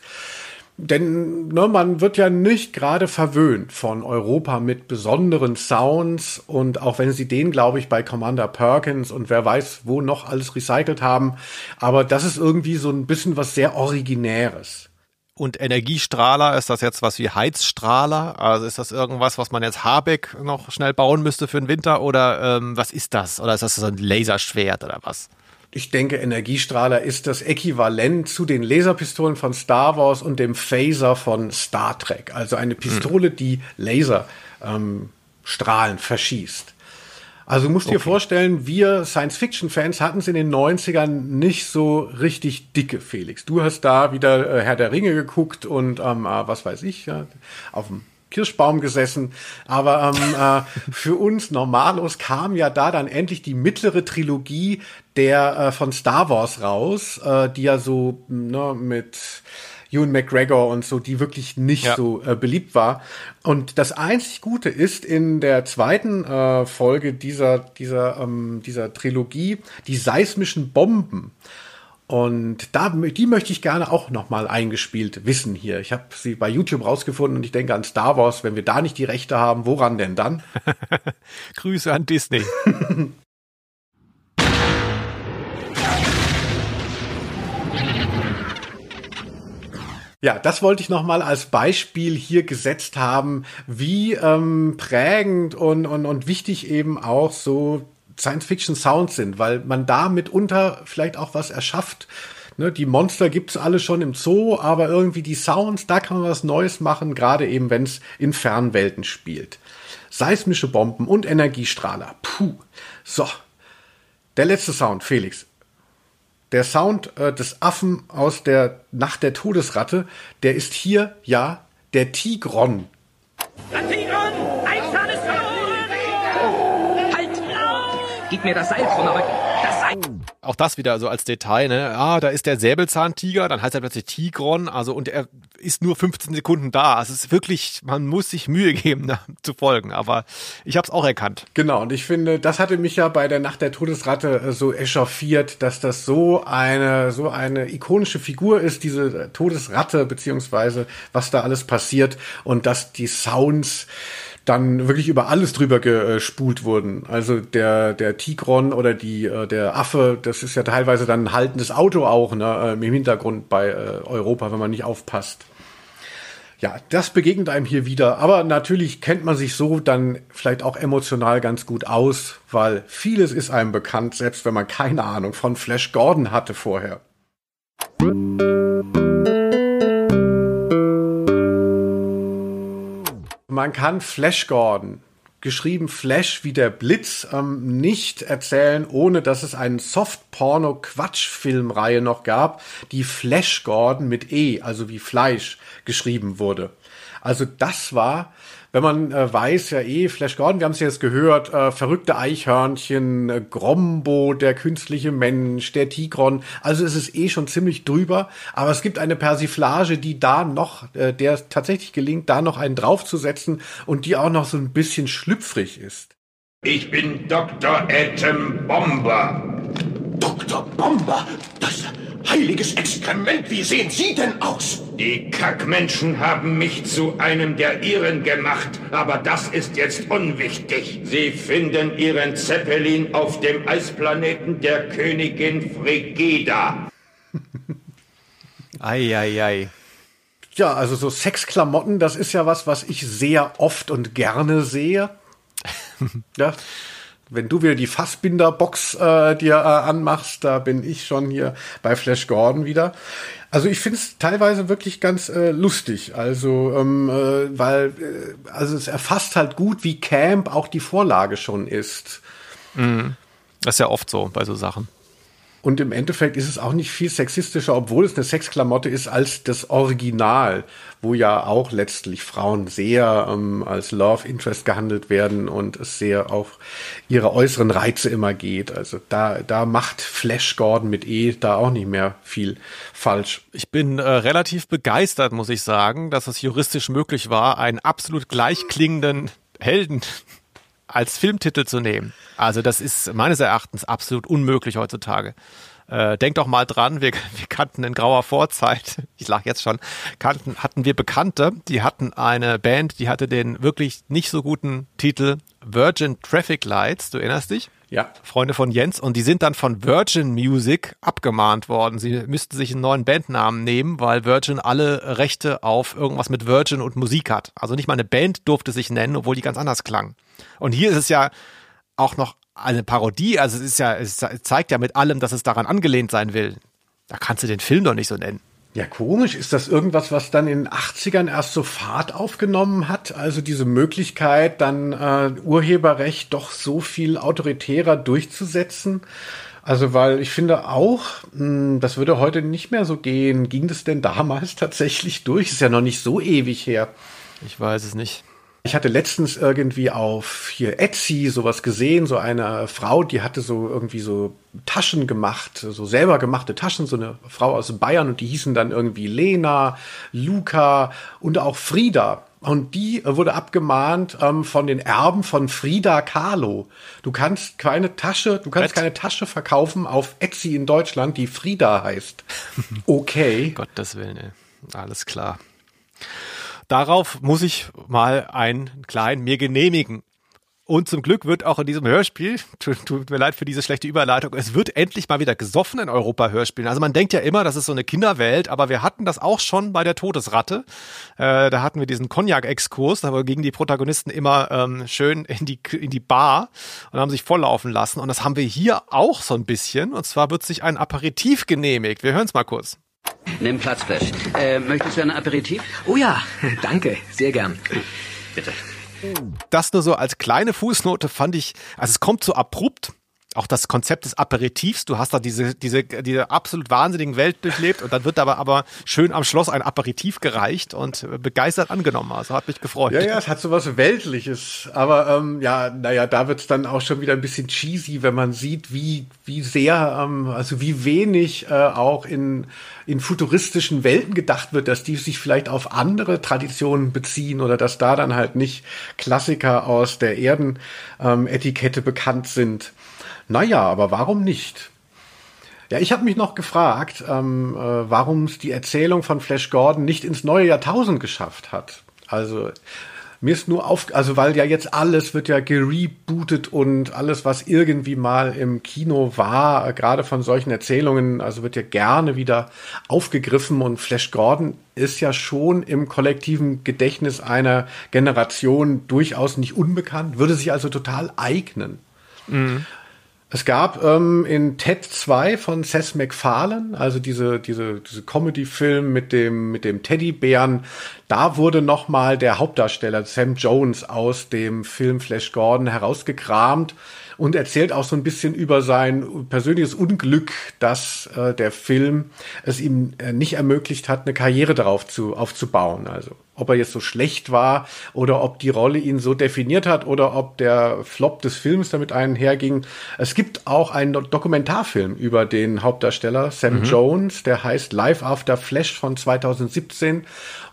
Denn ne, man wird ja nicht gerade verwöhnt von Europa mit besonderen Sounds und auch wenn sie den, glaube ich, bei Commander Perkins und wer weiß, wo noch alles recycelt haben, aber das ist irgendwie so ein bisschen was sehr Originäres. Und Energiestrahler, ist das jetzt was wie Heizstrahler? Also ist das irgendwas, was man jetzt Habeck noch schnell bauen müsste für den Winter? Oder ähm, was ist das? Oder ist das so ein Laserschwert oder was? Ich denke, Energiestrahler ist das Äquivalent zu den Laserpistolen von Star Wars und dem Phaser von Star Trek. Also eine Pistole, die Laserstrahlen ähm, verschießt. Also musst okay. dir vorstellen, wir Science-Fiction-Fans hatten es in den 90ern nicht so richtig dicke, Felix. Du hast da wieder äh, Herr der Ringe geguckt und ähm, äh, was weiß ich, ja, auf dem Kirschbaum gesessen. Aber ähm, äh, für uns Normalos kam ja da dann endlich die mittlere Trilogie der äh, von Star Wars raus, äh, die ja so ne, mit Ewan McGregor und so, die wirklich nicht ja. so äh, beliebt war. Und das einzig Gute ist in der zweiten äh, Folge dieser dieser ähm, dieser Trilogie die seismischen Bomben. Und da, die möchte ich gerne auch nochmal eingespielt wissen hier. Ich habe sie bei YouTube rausgefunden und ich denke an Star Wars. Wenn wir da nicht die Rechte haben, woran denn dann? Grüße an Disney. Ja, das wollte ich nochmal als Beispiel hier gesetzt haben, wie ähm, prägend und, und, und wichtig eben auch so Science-Fiction-Sounds sind, weil man da mitunter vielleicht auch was erschafft. Ne, die Monster gibt's alle schon im Zoo, aber irgendwie die Sounds, da kann man was Neues machen, gerade eben, wenn es in Fernwelten spielt. Seismische Bomben und Energiestrahler. Puh. So. Der letzte Sound, Felix. Der Sound äh, des Affen aus der Nacht der Todesratte, der ist hier, ja, der Tigron. Der Tigron! Gib mir das Seil Rücken. Das Seil. Auch das wieder so als Detail, ne? Ah, da ist der Säbelzahntiger, dann heißt er plötzlich Tigron, also und er ist nur 15 Sekunden da. Also es ist wirklich, man muss sich Mühe geben, da, zu folgen, aber ich habe es auch erkannt. Genau, und ich finde, das hatte mich ja bei der Nacht der Todesratte äh, so echauffiert, dass das so eine, so eine ikonische Figur ist, diese Todesratte, beziehungsweise was da alles passiert und dass die Sounds dann wirklich über alles drüber gespult wurden. Also der, der Tigron oder die, äh, der Affe, das ist ja teilweise dann ein haltendes Auto auch ne, im Hintergrund bei äh, Europa, wenn man nicht aufpasst. Ja, das begegnet einem hier wieder. Aber natürlich kennt man sich so dann vielleicht auch emotional ganz gut aus, weil vieles ist einem bekannt, selbst wenn man keine Ahnung von Flash Gordon hatte vorher. Man kann Flash Gordon, geschrieben Flash wie der Blitz, ähm, nicht erzählen, ohne dass es einen Soft-Porno-Quatschfilmreihe noch gab, die Flash Gordon mit E, also wie Fleisch, geschrieben wurde. Also das war, wenn man äh, weiß, ja eh, Flash Gordon, wir haben es jetzt gehört, äh, verrückte Eichhörnchen, äh, Grombo, der künstliche Mensch, der Tigron, also es ist eh schon ziemlich drüber, aber es gibt eine Persiflage, die da noch, äh, der tatsächlich gelingt, da noch einen draufzusetzen und die auch noch so ein bisschen schlüpfrig ist. Ich bin Dr. Atom Bomber. Dr. Bomber? Das heiliges Exkrement, wie sehen Sie denn aus? Die Kackmenschen haben mich zu einem der Ihren gemacht, aber das ist jetzt unwichtig. Sie finden Ihren Zeppelin auf dem Eisplaneten der Königin Frigida. Eieiei. Ei, ei. Ja, also so Sexklamotten, das ist ja was, was ich sehr oft und gerne sehe. ja, wenn du wieder die Fassbinder-Box äh, dir äh, anmachst, da bin ich schon hier bei Flash Gordon wieder. Also ich finde es teilweise wirklich ganz äh, lustig. Also ähm, äh, weil äh, also es erfasst halt gut, wie Camp auch die Vorlage schon ist. Mhm. Das ist ja oft so bei so Sachen. Und im Endeffekt ist es auch nicht viel sexistischer, obwohl es eine Sexklamotte ist, als das Original, wo ja auch letztlich Frauen sehr ähm, als Love Interest gehandelt werden und es sehr auf ihre äußeren Reize immer geht. Also da, da macht Flash Gordon mit E da auch nicht mehr viel falsch. Ich bin äh, relativ begeistert, muss ich sagen, dass es juristisch möglich war, einen absolut gleichklingenden Helden als Filmtitel zu nehmen. Also das ist meines Erachtens absolut unmöglich heutzutage. Äh, denk doch mal dran, wir, wir kannten in grauer Vorzeit, ich lach jetzt schon, kannten, hatten wir Bekannte, die hatten eine Band, die hatte den wirklich nicht so guten Titel Virgin Traffic Lights, du erinnerst dich? Ja. Freunde von Jens und die sind dann von Virgin Music abgemahnt worden. Sie müssten sich einen neuen Bandnamen nehmen, weil Virgin alle Rechte auf irgendwas mit Virgin und Musik hat. Also nicht mal eine Band durfte sich nennen, obwohl die ganz anders klang. Und hier ist es ja auch noch eine Parodie, also es ist ja, es zeigt ja mit allem, dass es daran angelehnt sein will. Da kannst du den Film doch nicht so nennen. Ja, komisch. Ist das irgendwas, was dann in den 80ern erst so Fahrt aufgenommen hat? Also diese Möglichkeit, dann äh, Urheberrecht doch so viel autoritärer durchzusetzen? Also, weil ich finde auch, mh, hm, das würde heute nicht mehr so gehen. Ging das denn damals tatsächlich durch? Ist ja noch nicht so ewig her. Ich weiß es nicht. Ich hatte letztens irgendwie auf hier Etsy sowas gesehen, so eine Frau, die hatte so irgendwie so Taschen gemacht, so selber gemachte Taschen, so eine Frau aus Bayern und die hießen dann irgendwie Lena, Luca und auch Frieda. Und die wurde abgemahnt ähm, von den Erben von Frida Kahlo. Du kannst keine Tasche, du kannst keine Tasche verkaufen auf Etsy in Deutschland, die Frida heißt. Okay. Gottes Willen, ey. alles klar. Darauf muss ich mal einen kleinen mir genehmigen. Und zum Glück wird auch in diesem Hörspiel, tut, mir leid für diese schlechte Überleitung, es wird endlich mal wieder gesoffen in Europa-Hörspielen. Also man denkt ja immer, das ist so eine Kinderwelt, aber wir hatten das auch schon bei der Todesratte. Äh, da hatten wir diesen Cognac-Exkurs, da gingen die Protagonisten immer ähm, schön in die, in die Bar und haben sich volllaufen lassen. Und das haben wir hier auch so ein bisschen. Und zwar wird sich ein Aperitif genehmigt. Wir hören es mal kurz. Nimm Platz, Flash. Äh, möchtest du ein Aperitif? Oh ja, danke, sehr gern. Bitte. Das nur so als kleine Fußnote fand ich, also es kommt so abrupt, auch das Konzept des Aperitifs, du hast da diese, diese, diese absolut wahnsinnigen Welt durchlebt und dann wird aber, aber schön am Schloss ein Aperitif gereicht und begeistert angenommen. Also hat mich gefreut. Ja, ja, es hat so was Weltliches. Aber ähm, ja, naja, da wird's dann auch schon wieder ein bisschen cheesy, wenn man sieht, wie, wie sehr, ähm, also wie wenig äh, auch in, in futuristischen Welten gedacht wird, dass die sich vielleicht auf andere Traditionen beziehen oder dass da dann halt nicht Klassiker aus der Erdenetikette ähm, bekannt sind. Naja, aber warum nicht? Ja, ich habe mich noch gefragt, ähm, äh, warum es die Erzählung von Flash Gordon nicht ins neue Jahrtausend geschafft hat. Also mir ist nur auf, also weil ja jetzt alles wird ja gerebootet und alles, was irgendwie mal im Kino war, äh, gerade von solchen Erzählungen, also wird ja gerne wieder aufgegriffen und Flash Gordon ist ja schon im kollektiven Gedächtnis einer Generation durchaus nicht unbekannt, würde sich also total eignen. Mhm. Es gab ähm, in Ted 2 von Seth MacFarlane, also diese, diese, diese Comedy-Film mit dem, mit dem Teddybären, da wurde nochmal der Hauptdarsteller Sam Jones aus dem Film Flash Gordon herausgekramt und erzählt auch so ein bisschen über sein persönliches Unglück, dass äh, der Film es ihm äh, nicht ermöglicht hat, eine Karriere darauf zu, aufzubauen. Also ob er jetzt so schlecht war oder ob die Rolle ihn so definiert hat oder ob der Flop des Films damit einherging. Es gibt auch einen Dokumentarfilm über den Hauptdarsteller Sam mhm. Jones, der heißt Live After Flash von 2017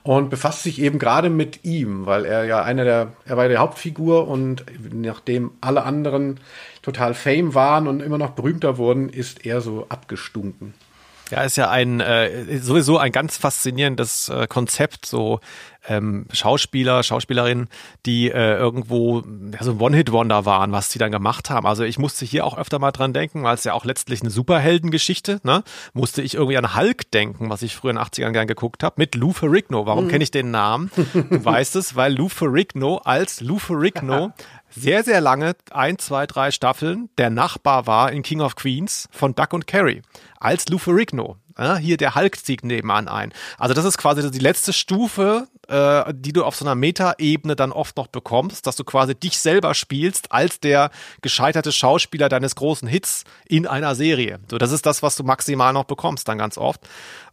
und befasst sich eben gerade mit ihm, weil er ja einer der, er war die Hauptfigur und nachdem alle anderen total Fame waren und immer noch berühmter wurden, ist er so abgestunken. Ja, ist ja ein äh, sowieso ein ganz faszinierendes äh, Konzept, so ähm, Schauspieler, Schauspielerinnen, die äh, irgendwo ja, so ein One-Hit-Wonder waren, was sie dann gemacht haben. Also ich musste hier auch öfter mal dran denken, weil es ja auch letztlich eine Superheldengeschichte, ne? Musste ich irgendwie an Hulk denken, was ich früher in den 80ern gern geguckt habe, mit Lou Ferrigno. Warum mhm. kenne ich den Namen? Du weißt es, weil Lou Ferrigno als Lou Ferrigno sehr, sehr lange, ein, zwei, drei Staffeln, der Nachbar war in King of Queens von Duck und Carrie als Lou Ferrigno. Ja, hier der Hulk zieht nebenan ein. Also das ist quasi die letzte Stufe, äh, die du auf so einer Meta-Ebene dann oft noch bekommst, dass du quasi dich selber spielst als der gescheiterte Schauspieler deines großen Hits in einer Serie. So, das ist das, was du maximal noch bekommst dann ganz oft.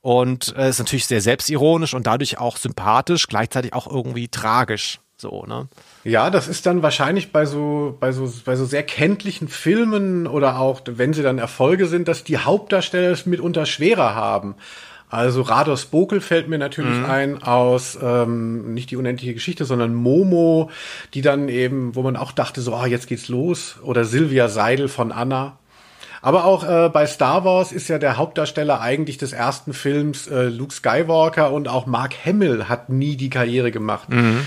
Und äh, ist natürlich sehr selbstironisch und dadurch auch sympathisch, gleichzeitig auch irgendwie tragisch. So, ne? Ja, das ist dann wahrscheinlich bei so, bei so, bei so sehr kenntlichen Filmen oder auch, wenn sie dann Erfolge sind, dass die Hauptdarsteller es mitunter schwerer haben. Also Rados Bokel fällt mir natürlich mhm. ein aus ähm, nicht die unendliche Geschichte, sondern Momo, die dann eben, wo man auch dachte, so, ah, jetzt geht's los. Oder Sylvia Seidel von Anna. Aber auch äh, bei Star Wars ist ja der Hauptdarsteller eigentlich des ersten Films äh, Luke Skywalker und auch Mark Hamill hat nie die Karriere gemacht. Mhm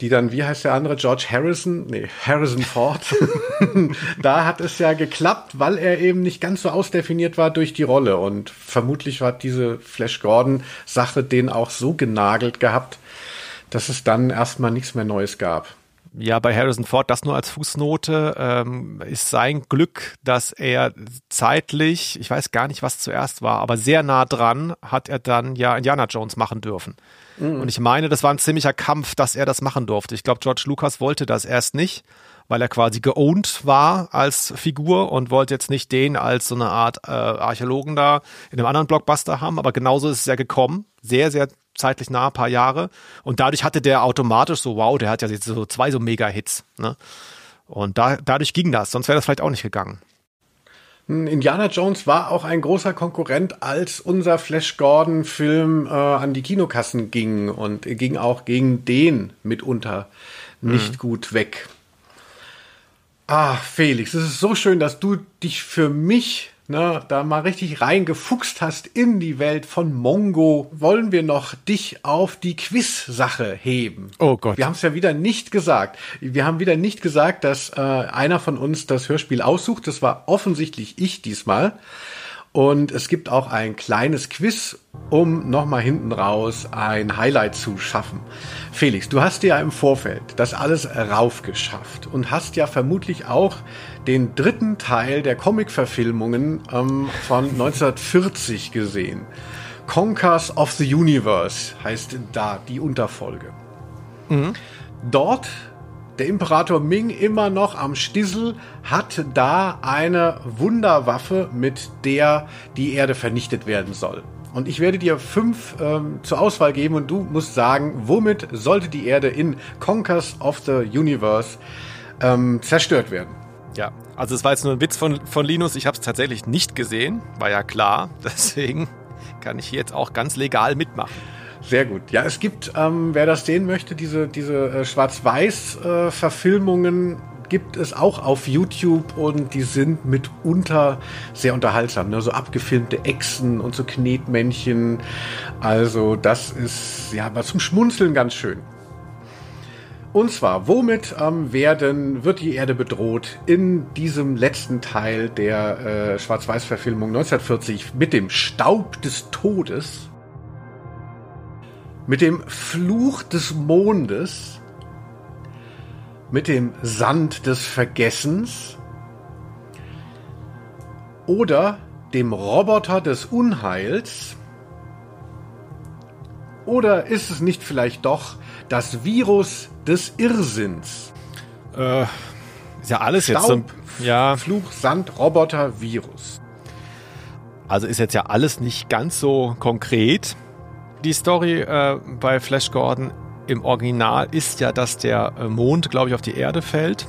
die dann, wie heißt der andere, George Harrison? Nee, Harrison Ford. da hat es ja geklappt, weil er eben nicht ganz so ausdefiniert war durch die Rolle. Und vermutlich hat diese Flash Gordon-Sache den auch so genagelt gehabt, dass es dann erstmal nichts mehr Neues gab. Ja, bei Harrison Ford, das nur als Fußnote, ähm, ist sein Glück, dass er zeitlich, ich weiß gar nicht, was zuerst war, aber sehr nah dran hat er dann ja Indiana Jones machen dürfen. Mhm. Und ich meine, das war ein ziemlicher Kampf, dass er das machen durfte. Ich glaube, George Lucas wollte das erst nicht, weil er quasi geowned war als Figur und wollte jetzt nicht den als so eine Art äh, Archäologen da in einem anderen Blockbuster haben. Aber genauso ist es ja gekommen. Sehr, sehr zeitlich nah, paar Jahre. Und dadurch hatte der automatisch so, wow, der hat ja jetzt so zwei so Mega-Hits. Ne? Und da, dadurch ging das, sonst wäre das vielleicht auch nicht gegangen. Indiana Jones war auch ein großer Konkurrent, als unser Flash Gordon Film äh, an die Kinokassen ging und ging auch gegen den mitunter nicht mhm. gut weg. Ah, Felix, es ist so schön, dass du dich für mich ne, da mal richtig reingefuchst hast in die Welt von Mongo, wollen wir noch dich auf die Quiz-Sache heben. Oh Gott. Wir haben es ja wieder nicht gesagt. Wir haben wieder nicht gesagt, dass äh, einer von uns das Hörspiel aussucht. Das war offensichtlich ich diesmal. Und es gibt auch ein kleines Quiz, um nochmal hinten raus ein Highlight zu schaffen. Felix, du hast dir ja im Vorfeld das alles raufgeschafft und hast ja vermutlich auch den dritten Teil der Comic-Verfilmungen ähm, von 1940 gesehen. Conquers of the Universe heißt da die Unterfolge. Mhm. Dort der Imperator Ming immer noch am Stissel hat da eine Wunderwaffe, mit der die Erde vernichtet werden soll. Und ich werde dir fünf ähm, zur Auswahl geben und du musst sagen, womit sollte die Erde in Conquers of the Universe ähm, zerstört werden. Ja, also es war jetzt nur ein Witz von, von Linus. Ich habe es tatsächlich nicht gesehen, war ja klar. Deswegen kann ich jetzt auch ganz legal mitmachen. Sehr gut. Ja, es gibt, ähm, wer das sehen möchte, diese, diese äh, Schwarz-Weiß-Verfilmungen äh, gibt es auch auf YouTube und die sind mitunter sehr unterhaltsam. Ne? So abgefilmte Echsen und so Knetmännchen. Also das ist ja aber zum Schmunzeln ganz schön. Und zwar, womit ähm, werden, wird die Erde bedroht in diesem letzten Teil der äh, Schwarz-Weiß-Verfilmung 1940 mit dem Staub des Todes? Mit dem Fluch des Mondes, mit dem Sand des Vergessens oder dem Roboter des Unheils? Oder ist es nicht vielleicht doch das Virus des Irrsinns? Äh, ist ja alles Staub, jetzt so ja. Fluch, Sand, Roboter, Virus. Also ist jetzt ja alles nicht ganz so konkret die Story äh, bei Flash Gordon im Original ist ja, dass der äh, Mond, glaube ich, auf die Erde fällt.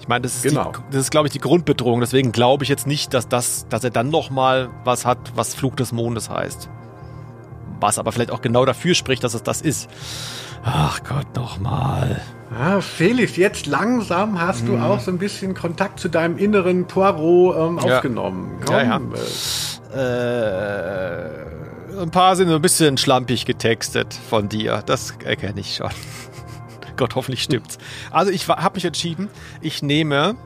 Ich meine, das ist, Genau. die, das ist, glaube ich, die Grundbedrohung. Deswegen glaube ich jetzt nicht, dass das, dass er dann noch mal was hat, was Flug des Mondes heißt. Was aber vielleicht auch genau dafür spricht, dass es das ist. Ach Gott, noch mal. Ah, Felix, jetzt langsam hast du auch so ein bisschen Kontakt zu deinem inneren Poirot ähm, Ja. aufgenommen. Ja, ja. Komm, äh, Äh, ein paar sind so ein bisschen schlampig getextet von dir. Das erkenne ich schon. Gott, hoffentlich stimmt's. Also ich habe mich entschieden, ich nehme,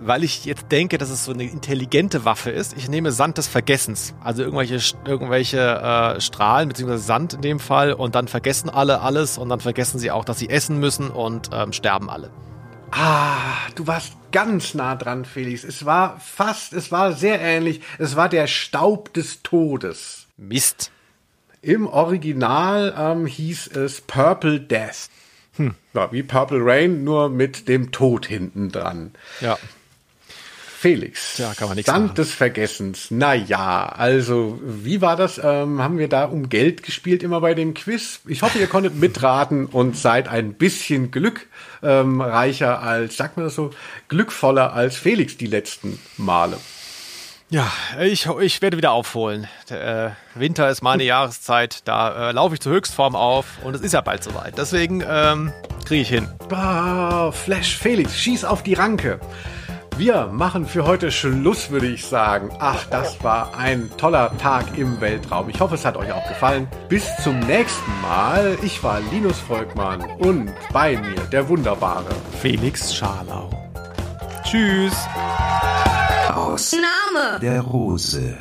weil ich jetzt denke, dass es so eine intelligente Waffe ist, ich nehme Sand des Vergessens. Also irgendwelche, irgendwelche äh, Strahlen, beziehungsweise Sand in dem Fall. Und dann vergessen alle alles und dann vergessen sie auch, dass sie essen müssen und ähm, sterben alle. Ah, du warst ganz nah dran, Felix. Es war fast, es war sehr ähnlich. Es war der Staub des Todes. Mist. Im Original ähm, hieß es Purple Death. Ja, wie Purple Rain, nur mit dem Tod hinten dran. Ja. Felix. Ja, kann man nichts Sand machen. des Vergessens. Naja, also, wie war das? Ähm, haben wir da um Geld gespielt immer bei dem Quiz? Ich hoffe, ihr konntet mitraten und seid ein bisschen Glück ähm, als, sagt man das so, glückvoller als Felix die letzten Male. Ja, ich, ich werde wieder aufholen. Der, äh, Winter ist meine Jahreszeit, da äh, laufe ich zur Höchstform auf und es ist ja bald soweit. Deswegen ähm, kriege ich hin. Bah, Flash Felix, schieß auf die Ranke. Wir machen für heute Schluss, würde ich sagen. Ach, das war ein toller Tag im Weltraum. Ich hoffe, es hat euch auch gefallen. Bis zum nächsten Mal. Ich war Linus Volkmann und bei mir der wunderbare Felix Scharlau. Tschüss. Aus Name. der Rose.